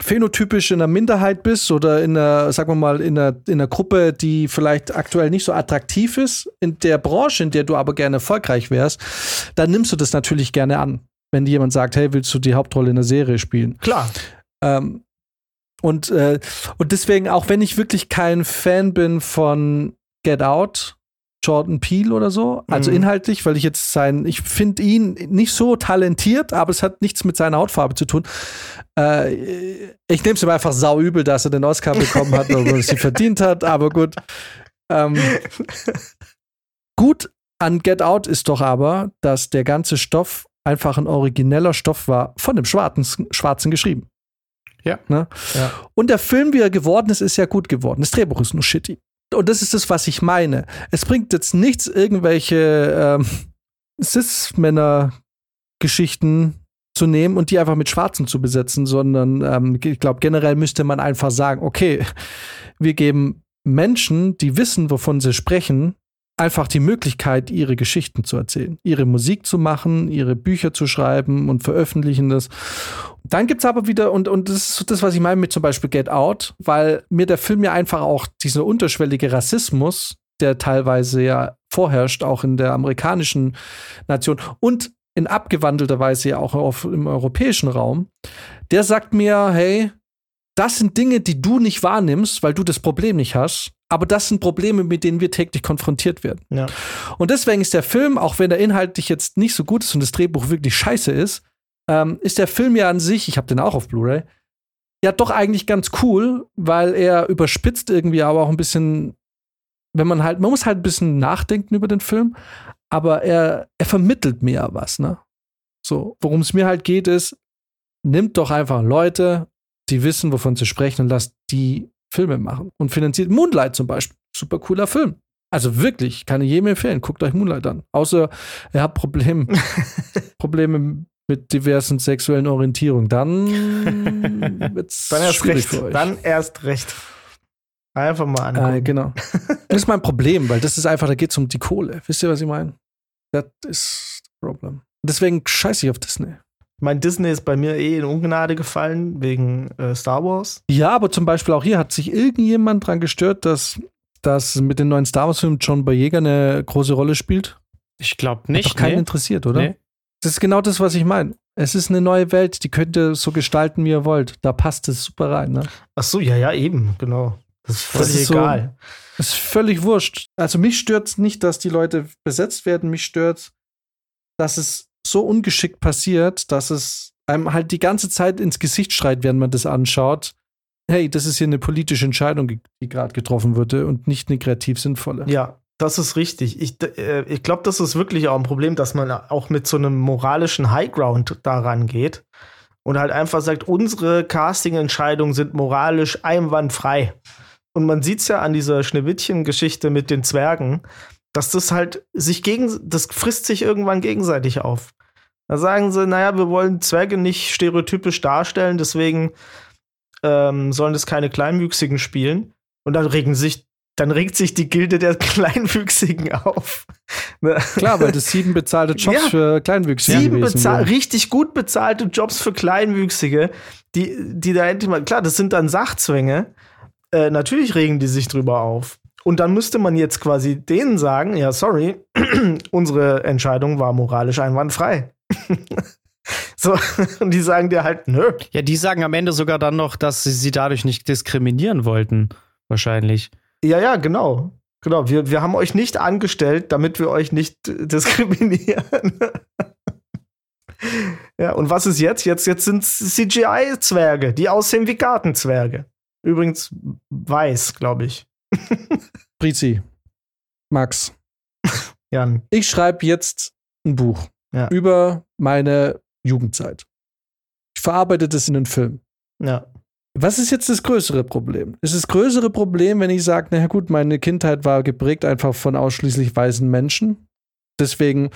phänotypisch in einer Minderheit bist oder in einer, sagen wir mal, in einer, in einer Gruppe, die vielleicht aktuell nicht so attraktiv ist, in der Branche, in der du aber gerne erfolgreich wärst, dann nimmst du das natürlich gerne an. Wenn dir jemand sagt, hey, willst du die Hauptrolle in der Serie spielen? Klar. Ähm, und, äh, und deswegen, auch wenn ich wirklich kein Fan bin von Get Out, Jordan Peele oder so, also mhm. inhaltlich, weil ich jetzt sein, ich finde ihn nicht so talentiert, aber es hat nichts mit seiner Hautfarbe zu tun. Äh, ich nehme es ihm einfach sau übel, dass er den Oscar bekommen hat, obwohl er sie verdient hat, aber gut. Ähm, gut an Get Out ist doch aber, dass der ganze Stoff einfach ein origineller Stoff war, von dem Schwarzen, Schwarzen geschrieben. Ja. Ne? ja. Und der Film, wie er geworden ist, ist ja gut geworden. Das Drehbuch ist nur shitty. Und das ist das, was ich meine. Es bringt jetzt nichts, irgendwelche ähm, Cis-Männer-Geschichten zu nehmen und die einfach mit Schwarzen zu besetzen, sondern ähm, ich glaube, generell müsste man einfach sagen, okay, wir geben Menschen, die wissen, wovon sie sprechen, einfach die Möglichkeit, ihre Geschichten zu erzählen, ihre Musik zu machen, ihre Bücher zu schreiben und veröffentlichen das. Dann gibt es aber wieder, und, und das ist das, was ich meine mit zum Beispiel Get Out, weil mir der Film ja einfach auch dieser unterschwellige Rassismus, der teilweise ja vorherrscht, auch in der amerikanischen Nation und in abgewandelter Weise ja auch auf, im europäischen Raum, der sagt mir, hey, das sind Dinge, die du nicht wahrnimmst, weil du das Problem nicht hast. Aber das sind Probleme, mit denen wir täglich konfrontiert werden. Ja. Und deswegen ist der Film, auch wenn er inhaltlich jetzt nicht so gut ist und das Drehbuch wirklich scheiße ist, ähm, ist der Film ja an sich, ich habe den auch auf Blu-ray, ja doch eigentlich ganz cool, weil er überspitzt irgendwie aber auch ein bisschen, wenn man halt, man muss halt ein bisschen nachdenken über den Film, aber er, er vermittelt mir was, ne? So, worum es mir halt geht, ist, nimmt doch einfach Leute, die wissen, wovon sie sprechen und lasst die Filme machen. Und finanziert Moonlight zum Beispiel. Super cooler Film. Also wirklich, kann ich jedem empfehlen. Guckt euch Moonlight an. Außer ihr habt Problem, Probleme mit diversen sexuellen Orientierungen, dann wird's Dann erst schwierig recht. für euch. Dann erst recht. Einfach mal angucken. Äh, genau. Das ist mein Problem, weil das ist einfach, da geht es um die Kohle. Wisst ihr, was ich meine? Das ist das Problem. Deswegen scheiße ich auf Disney. Mein Disney ist bei mir eh in Ungnade gefallen wegen äh, Star Wars. Ja, aber zum Beispiel auch hier hat sich irgendjemand dran gestört, dass, dass mit den neuen Star Wars-Filmen John Boyega eine große Rolle spielt. Ich glaube Hat nicht. doch keinen nee. interessiert, oder? Nee. Das ist genau das, was ich meine. Es ist eine neue Welt, die könnt ihr so gestalten, wie ihr wollt. Da passt es super rein. Ne? Ach so, ja, ja, eben, genau. Das ist völlig ist so- egal. Ist völlig wurscht. Also mich stört nicht, dass die Leute besetzt werden. Mich stört, dass es so ungeschickt passiert, dass es einem halt die ganze Zeit ins Gesicht schreit, während man das anschaut. Hey, das ist hier eine politische Entscheidung, die gerade getroffen wurde und nicht eine kreativ sinnvolle. Ja, das ist richtig. Ich, äh, ich glaube, das ist wirklich auch ein Problem, dass man auch mit so einem moralischen Highground daran geht und halt einfach sagt, unsere Casting-Entscheidungen sind moralisch einwandfrei. Und man sieht es ja an dieser Schneewittchen-Geschichte mit den Zwergen, dass das halt sich gegen, das frisst sich irgendwann gegenseitig auf. Da sagen sie, naja, wir wollen Zwerge nicht stereotypisch darstellen, deswegen ähm, sollen das keine Kleinwüchsigen spielen. Und dann regen sich, dann regt sich die Gilde der Kleinwüchsigen auf. Ne? Klar, weil das sieben bezahlte Jobs Ja. für Kleinwüchsige Sieben gewesen bezahl wären. richtig gut bezahlte Jobs für Kleinwüchsige, die, die da endlich mal, klar, das sind dann Sachzwänge. Äh, natürlich regen die sich drüber auf. Und dann müsste man jetzt quasi denen sagen, ja, sorry, unsere Entscheidung war moralisch einwandfrei. so, und die sagen dir halt, nö. Ja, die sagen am Ende sogar dann noch, dass sie sie dadurch nicht diskriminieren wollten. Wahrscheinlich. Ja, ja, genau. Genau, wir, wir haben euch nicht angestellt, damit wir euch nicht diskriminieren. ja, und was ist jetzt? Jetzt, jetzt sind CGI-Zwerge, die aussehen wie Gartenzwerge. Übrigens weiß, glaube ich. Prizi, Max, Jan. ich schreibe jetzt ein Buch Ja. über meine Jugendzeit. Ich verarbeite das in einen Film. Ja. Was ist jetzt das größere Problem? Ist das größere Problem, wenn ich sage, naja gut, meine Kindheit war geprägt einfach von ausschließlich weißen Menschen. Deswegen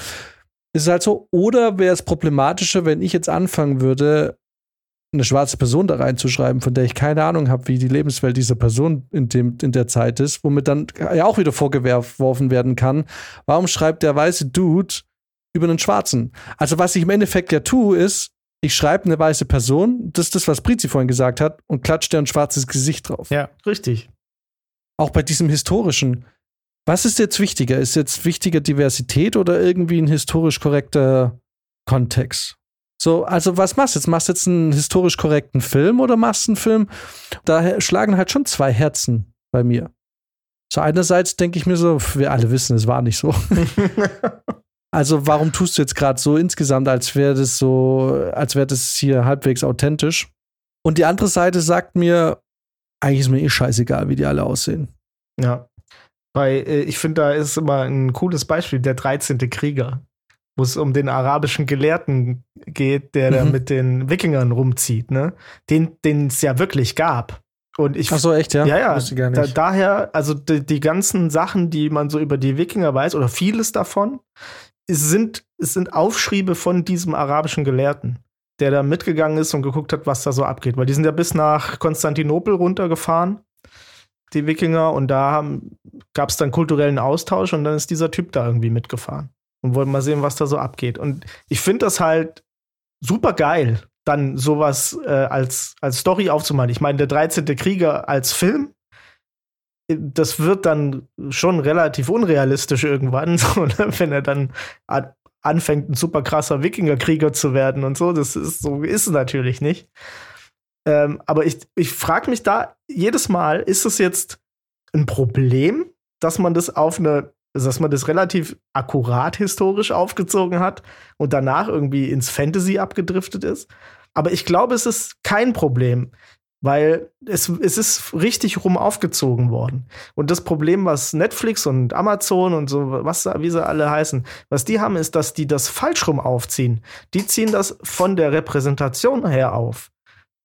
ist es halt so. Oder wäre es problematischer, wenn ich jetzt anfangen würde, eine schwarze Person da reinzuschreiben, von der ich keine Ahnung habe, wie die Lebenswelt dieser Person in, dem, in der Zeit ist, womit dann ja auch wieder vorgeworfen werden kann, warum schreibt der weiße Dude über einen Schwarzen? Also was ich im Endeffekt ja tue, ist, ich schreibe eine weiße Person, das ist das, was Prizi vorhin gesagt hat, und klatscht der ein schwarzes Gesicht drauf. Ja. Richtig. Auch bei diesem historischen. Was ist jetzt wichtiger? Ist jetzt wichtiger Diversität oder irgendwie ein historisch korrekter Kontext? So, also was machst du jetzt? Machst du jetzt einen historisch korrekten Film oder machst du einen Film? Da schlagen halt schon zwei Herzen bei mir. So einerseits denke ich mir so, wir alle wissen, es war nicht so. Also warum tust du jetzt gerade so insgesamt, als wäre das so, als wäre das hier halbwegs authentisch? Und die andere Seite sagt mir, eigentlich ist mir eh scheißegal, wie die alle aussehen. Ja. Bei, äh, ich finde, da ist immer ein cooles Beispiel, der 13. Krieger, wo es um den arabischen Gelehrten geht, der da Mhm. mit den Wikingern rumzieht, ne? Den den es ja wirklich gab. Und ich Ach so, echt, ja? Ja, ja. Da, daher, also die, die ganzen Sachen, die man so über die Wikinger weiß, oder vieles davon, es sind, es sind Aufschriebe von diesem arabischen Gelehrten, der da mitgegangen ist und geguckt hat, was da so abgeht. Weil die sind ja bis nach Konstantinopel runtergefahren, die Wikinger, und da gab es dann kulturellen Austausch und dann ist dieser Typ da irgendwie mitgefahren und wollte mal sehen, was da so abgeht. Und ich finde das halt super geil, dann sowas äh, als, als Story aufzumachen. Ich meine, der 13. Krieger als Film, das wird dann schon relativ unrealistisch irgendwann, so, ne? wenn er dann an, anfängt, ein super krasser Wikingerkrieger zu werden und so. Das ist so ist es natürlich nicht. Ähm, aber ich, ich frage mich da jedes Mal, ist es jetzt ein Problem, dass man das auf eine, dass man das relativ akkurat historisch aufgezogen hat und danach irgendwie ins Fantasy abgedriftet ist? Aber ich glaube, es ist kein Problem, weil es, es ist richtig rum aufgezogen worden. Und das Problem, was Netflix und Amazon und so, was, wie sie alle heißen, was die haben, ist, dass die das falsch rum aufziehen. Die ziehen das von der Repräsentation her auf.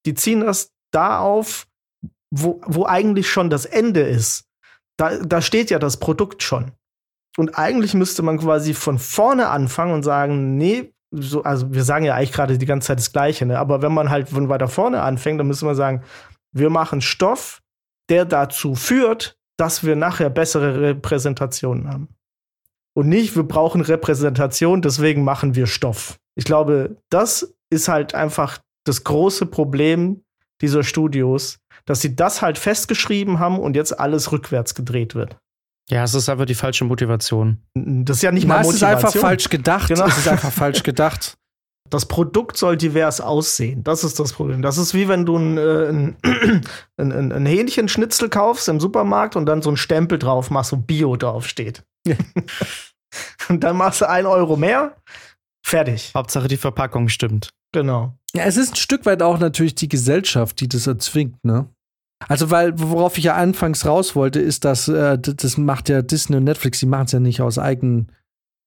Die ziehen das da auf, wo, wo eigentlich schon das Ende ist. Da, da steht ja das Produkt schon. Und eigentlich müsste man quasi von vorne anfangen und sagen, nee, so, also wir sagen ja eigentlich gerade die ganze Zeit das Gleiche, ne? aber wenn man halt von weiter vorne anfängt, dann müssen wir sagen, wir machen Stoff, der dazu führt, dass wir nachher bessere Repräsentationen haben. Und nicht, wir brauchen Repräsentation, deswegen machen wir Stoff. Ich glaube, das ist halt einfach das große Problem dieser Studios, dass sie das halt festgeschrieben haben und jetzt alles rückwärts gedreht wird. Ja, es ist einfach die falsche Motivation. Das ist ja nicht Na, mal es ist Motivation. einfach falsch gedacht. Genau. Es ist einfach falsch gedacht. Das Produkt soll divers aussehen. Das ist das Problem. Das ist wie wenn du ein, äh, ein, ein, ein, ein Hähnchenschnitzel kaufst im Supermarkt und dann so einen Stempel drauf machst, wo Bio draufsteht. und dann machst du ein Euro mehr. Fertig. Hauptsache die Verpackung stimmt. Genau. Ja, es ist ein Stück weit auch natürlich die Gesellschaft, die das erzwingt, ne? Also, weil, worauf ich ja anfangs raus wollte, ist, dass äh, das macht ja Disney und Netflix, die machen es ja nicht aus eigenem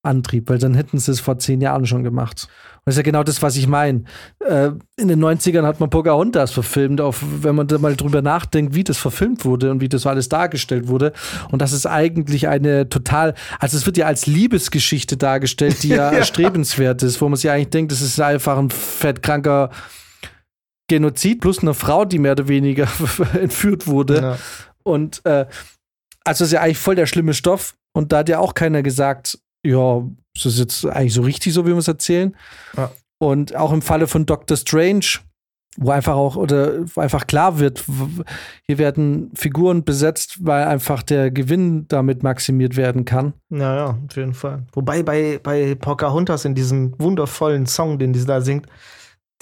Antrieb, weil dann hätten sie es vor zehn Jahren schon gemacht. Und das ist ja genau das, was ich meine. Äh, in den 90ern hat man Pocahontas verfilmt, auf, wenn man da mal drüber nachdenkt, wie das verfilmt wurde und wie das alles dargestellt wurde. Und das ist eigentlich eine total, also es wird ja als Liebesgeschichte dargestellt, die ja, Ja. erstrebenswert ist, wo man sich eigentlich denkt, das ist einfach ein fettkranker Genozid plus eine Frau, die mehr oder weniger entführt wurde. Ja. Und äh, also ist ja eigentlich voll der schlimme Stoff. Und da hat ja auch keiner gesagt, ja, das ist jetzt eigentlich so richtig, so wie wir es erzählen. Ja. Und auch im Falle von Doctor Strange, wo einfach auch, oder wo einfach klar wird, hier werden Figuren besetzt, weil einfach der Gewinn damit maximiert werden kann. Ja, ja, auf jeden Fall. Wobei bei, bei Pocahontas in diesem wundervollen Song, den sie da singt,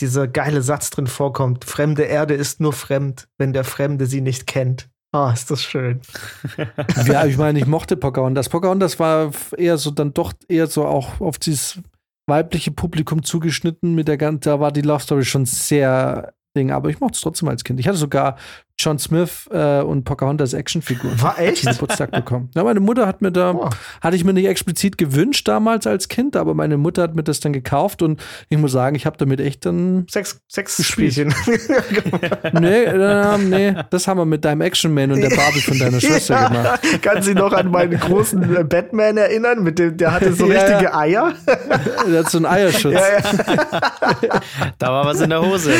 dieser geile Satz drin vorkommt: Fremde Erde ist nur fremd, wenn der Fremde sie nicht kennt. Ah, ist das schön. ja, ich meine, ich mochte Pocahontas. Pocahontas war eher so, dann doch eher so auch auf dieses weibliche Publikum zugeschnitten mit der ganzen, da war die Love Story schon sehr Ding, aber ich mochte es trotzdem als Kind. Ich hatte sogar John Smith äh, und Pocahontas Actionfiguren. War echt? Geburtstag bekommen. Ja, meine Mutter hat mir da, Boah. hatte ich mir nicht explizit gewünscht damals als Kind, aber meine Mutter hat mir das dann gekauft und ich muss sagen, ich habe damit echt dann. Sex, Sexspielchen. Nee, äh, nee, das haben wir mit deinem Action Man und der Barbie von deiner Schwester gemacht. Kann sie noch an meinen großen äh, Batman erinnern? Mit dem, der hatte so Ja, richtige ja. Eier. Der hat so einen Eierschutz. Ja, ja. Da war was in der Hose.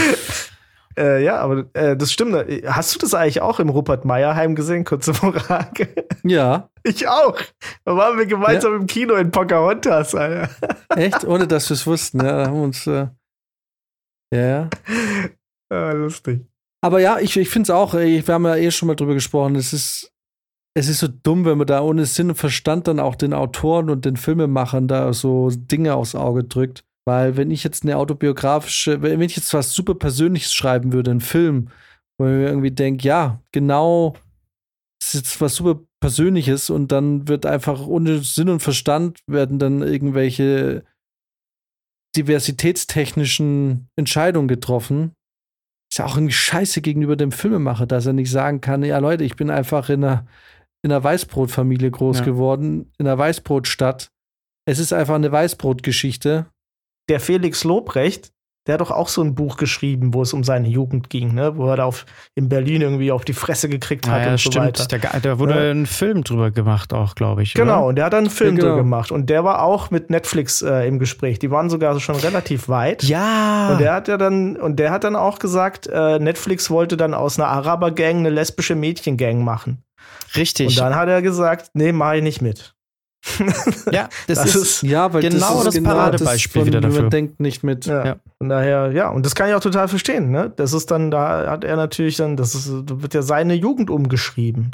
Äh, ja, aber äh, das stimmt. Hast du das eigentlich auch im Rupert Meierheim gesehen? Kurze Frage. ja. Ich auch. Da waren wir gemeinsam im Kino in Pocahontas, Alter. Echt? Ohne dass wir es wussten, ja. Da haben wir uns, äh, ja, ja. Lustig. Aber ja, ich, ich finde es auch, wir haben ja eh schon mal drüber gesprochen, es ist, es ist so dumm, wenn man da ohne Sinn und Verstand dann auch den Autoren und den Filmemachern da so Dinge aufs Auge drückt. Weil wenn ich jetzt eine autobiografische, wenn ich jetzt was super Persönliches schreiben würde, einen Film, wo ich mir irgendwie denke, ja, genau, das ist jetzt was super Persönliches und dann wird einfach ohne Sinn und Verstand werden dann irgendwelche diversitätstechnischen Entscheidungen getroffen. Ist ja auch irgendwie scheiße gegenüber dem Filmemacher, dass er nicht sagen kann, ja Leute, ich bin einfach in einer, in einer Weißbrotfamilie groß Ja. geworden, in einer Weißbrotstadt. Es ist einfach eine Weißbrotgeschichte. Der Felix Lobrecht, der hat doch auch so ein Buch geschrieben, wo es um seine Jugend ging, ne? Wo er da auf, in Berlin irgendwie auf die Fresse gekriegt hat Ah, ja, und so weiter. stimmt. Da, da wurde Ja. ein Film drüber gemacht, auch, glaube ich. Genau, Oder? und der hat dann einen Film Ja, genau. drüber gemacht. Und der war auch mit Netflix äh, im Gespräch. Die waren sogar schon relativ weit. Ja. Und der hat ja dann, und der hat dann auch gesagt, äh, Netflix wollte dann aus einer Araber-Gang eine lesbische Mädchengang machen. richtig. Und dann hat er gesagt, nee, mach ich nicht mit. ja, das, Das ist. ist- Ja, weil Genau das Paradebeispiel von, wieder wie dafür. Man denkt nicht mit. Ja. Ja. Von daher, ja, und das kann ich auch total verstehen, ne? Das ist dann, da hat er natürlich dann, das ist, da wird ja seine Jugend umgeschrieben.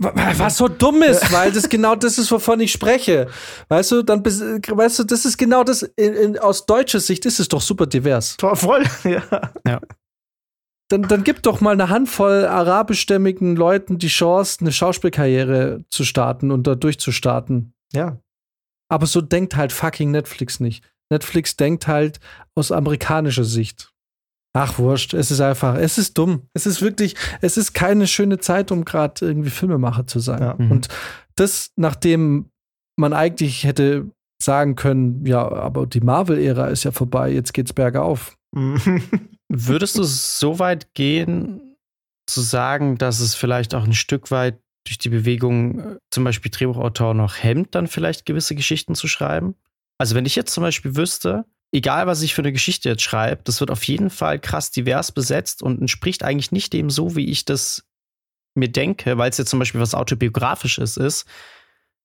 Wa- Was so dumm ist, weil das genau das ist, wovon ich spreche. Weißt du, dann weißt du, das ist genau das, in, in, aus deutscher Sicht ist es doch super divers. Voll, ja. Dann, dann gib doch mal eine Handvoll arabischstämmigen Leuten die Chance, eine Schauspielkarriere zu starten und da durchzustarten. Ja. Aber so denkt halt fucking Netflix nicht. Netflix denkt halt aus amerikanischer Sicht. Ach, wurscht. Es ist einfach, es ist dumm. Es ist wirklich, es ist keine schöne Zeit, um gerade irgendwie Filmemacher zu sein. Ja. Mhm. Und das, nachdem man eigentlich hätte sagen können, ja, aber die Marvel-Ära ist ja vorbei, jetzt geht's bergauf. Würdest du so weit gehen, zu sagen, dass es vielleicht auch ein Stück weit durch die Bewegung äh, zum Beispiel Drehbuchautor noch hemmt, dann vielleicht gewisse Geschichten zu schreiben? Also wenn ich jetzt zum Beispiel wüsste, egal was ich für eine Geschichte jetzt schreibe, das wird auf jeden Fall krass divers besetzt und entspricht eigentlich nicht dem so, wie ich das mir denke, weil es jetzt zum Beispiel was autobiografisches ist,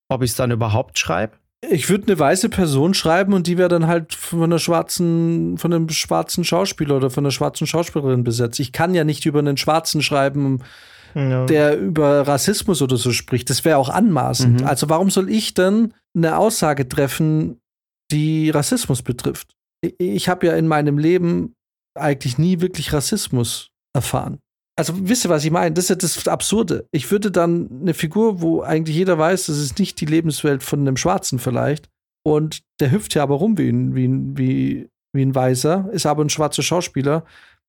ob ich es dann überhaupt schreibe. Ich würde eine weiße Person schreiben und die wäre dann halt von einer schwarzen, von einem schwarzen Schauspieler oder von einer schwarzen Schauspielerin besetzt. Ich kann ja nicht über einen Schwarzen schreiben, ja. der über Rassismus oder so spricht. Das wäre auch anmaßend. Mhm. Also warum soll ich dann eine Aussage treffen, die Rassismus betrifft? Ich habe ja in meinem Leben eigentlich nie wirklich Rassismus erfahren also wisst ihr, was ich meine? Das ist ja das Absurde. Ich würde dann eine Figur, wo eigentlich jeder weiß, das ist nicht die Lebenswelt von einem Schwarzen vielleicht. Und der hüpft ja aber rum wie ein, wie ein, wie, wie ein Weißer, ist aber ein schwarzer Schauspieler.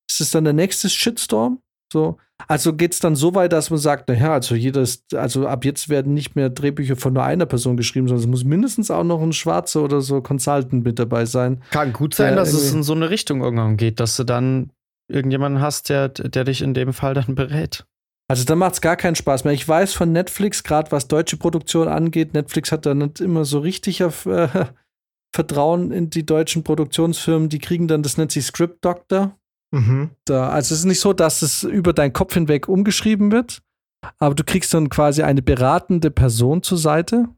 Ist es dann der nächste Shitstorm? So. Also geht es dann so weit, dass man sagt, naja, also jedes, also ab jetzt werden nicht mehr Drehbücher von nur einer Person geschrieben, sondern es muss mindestens auch noch ein Schwarzer oder so Consultant mit dabei sein. Kann gut sein, dass es in so eine Richtung irgendwann geht, dass du dann irgendjemanden hast, der, der dich in dem Fall dann berät. Also da macht es gar keinen Spaß mehr. Ich weiß von Netflix, gerade was deutsche Produktion angeht, Netflix hat da nicht immer so richtig auf, äh, Vertrauen in die deutschen Produktionsfirmen. Die kriegen dann, das nennt sich Script Doctor. Mhm. Da, also es ist nicht so, dass es über deinen Kopf hinweg umgeschrieben wird, aber du kriegst dann quasi eine beratende Person zur Seite,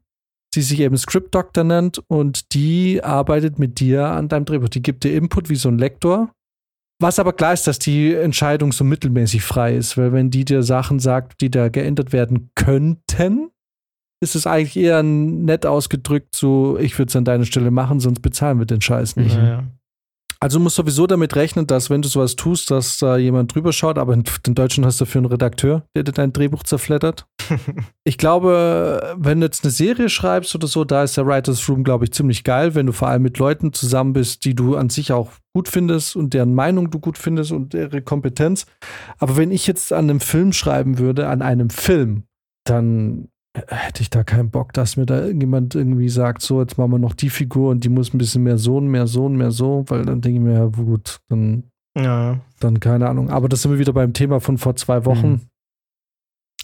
die sich eben Script Doctor nennt und die arbeitet mit dir an deinem Drehbuch. Die gibt dir Input wie so ein Lektor was aber klar ist, dass die Entscheidung so mittelmäßig frei ist, weil wenn die dir Sachen sagt, die da geändert werden könnten, ist es eigentlich eher nett ausgedrückt, so ich würde es an deiner Stelle machen, sonst bezahlen wir den Scheiß nicht. Ja, Also du musst sowieso damit rechnen, dass wenn du sowas tust, dass da jemand drüber schaut, aber in, in Deutschland hast du dafür einen Redakteur, der dir dein Drehbuch zerfleddert. ich glaube, wenn du jetzt eine Serie schreibst oder so, da ist der Writers Room, glaube ich, ziemlich geil, wenn du vor allem mit Leuten zusammen bist, die du an sich auch gut findest und deren Meinung du gut findest und ihre Kompetenz. Aber wenn ich jetzt an einem Film schreiben würde, an einem Film, dann hätte ich da keinen Bock, dass mir da irgendjemand irgendwie sagt, so, jetzt machen wir noch die Figur und die muss ein bisschen mehr so, mehr so, mehr so, weil dann denke ich mir, ja, gut, dann, ja. dann keine Ahnung. Aber das sind wir wieder beim Thema von vor zwei Wochen. Mhm.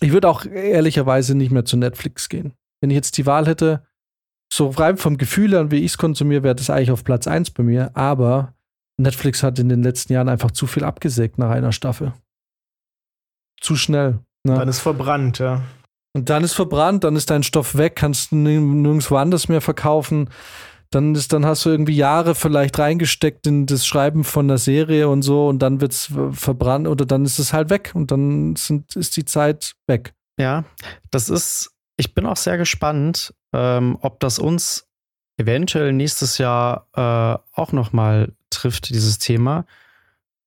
Ich würde auch ehrlicherweise nicht mehr zu Netflix gehen. Wenn ich jetzt die Wahl hätte, so rein vom Gefühl an, wie ich es konsumiere, wäre das eigentlich auf Platz 1 bei mir. Aber Netflix hat in den letzten Jahren einfach zu viel abgesägt nach einer Staffel. Zu schnell. Ne? Dann ist verbrannt, ja. Und dann ist verbrannt, dann ist dein Stoff weg, kannst nirgendwo anders mehr verkaufen. Dann, ist, dann hast du irgendwie Jahre vielleicht reingesteckt in das Schreiben von der Serie und so und dann wird es verbrannt oder dann ist es halt weg und dann sind, ist die Zeit weg. Ja, das ist, ich bin auch sehr gespannt, ähm, ob das uns eventuell nächstes Jahr äh, auch nochmal trifft, dieses Thema,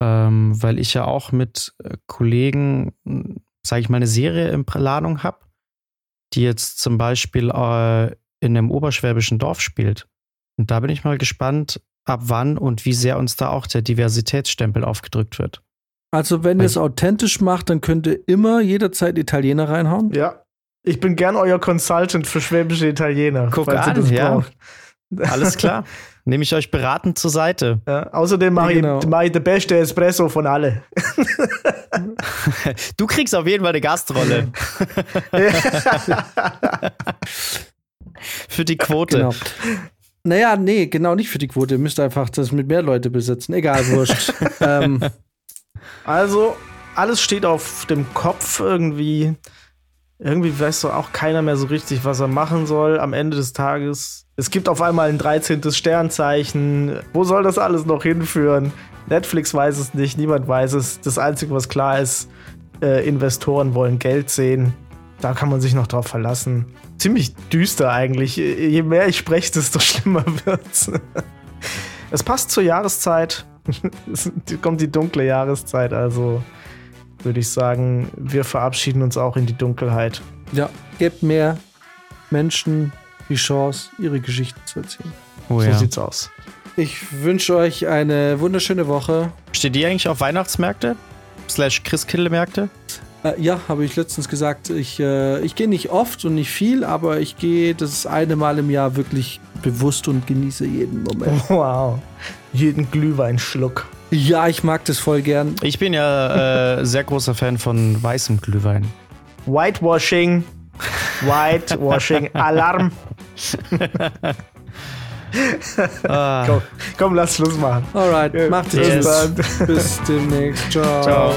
ähm, weil ich ja auch mit äh, Kollegen, sage ich mal, eine Serie in Planung habe, die jetzt zum Beispiel äh, in einem oberschwäbischen Dorf spielt. Und da bin ich mal gespannt, ab wann und wie sehr uns da auch der Diversitätsstempel aufgedrückt wird. Also, wenn ihr es authentisch macht, dann könnt ihr immer jederzeit Italiener reinhauen. Ja. Ich bin gern euer Consultant für schwäbische Italiener. Guck an, ja. Braucht. Alles klar. Nehme ich euch beratend zur Seite. Ja, außerdem mache genau. ich, mach ich den beste Espresso von alle. du kriegst auf jeden Fall eine Gastrolle. für die Quote. Genau. Naja, nee, genau nicht für die Quote. Ihr müsst einfach das mit mehr Leute besetzen. Egal, wurscht. ähm. Also, alles steht auf dem Kopf irgendwie. Irgendwie weiß doch auch keiner mehr so richtig, was er machen soll am Ende des Tages. Es gibt auf einmal ein 13. Sternzeichen. Wo soll das alles noch hinführen? Netflix weiß es nicht, niemand weiß es. Das Einzige, was klar ist, äh, Investoren wollen Geld sehen. Da kann man sich noch drauf verlassen. Ziemlich düster eigentlich. Je mehr ich spreche, desto schlimmer wird's. es passt zur Jahreszeit. es kommt die dunkle Jahreszeit, also würde ich sagen, wir verabschieden uns auch in die Dunkelheit. Ja, gebt mehr Menschen die Chance, ihre Geschichten zu erzählen. Oh, so ja. sieht's aus. Ich wünsche euch eine wunderschöne Woche. Steht ihr eigentlich auf Weihnachtsmärkte? Slash Christkindlmärkte? Äh, ja, habe ich letztens gesagt. Ich, äh, ich gehe nicht oft und nicht viel, aber ich gehe das eine Mal im Jahr wirklich bewusst und genieße jeden Moment. Wow. Jeden Glühweinschluck. Ja, ich mag das voll gern. Ich bin ja äh, sehr großer Fan von weißem Glühwein. Whitewashing. Whitewashing. Alarm. ah. komm, komm, lass Schluss machen. Alright, macht es. Yes. Bis demnächst. Ciao. Ciao.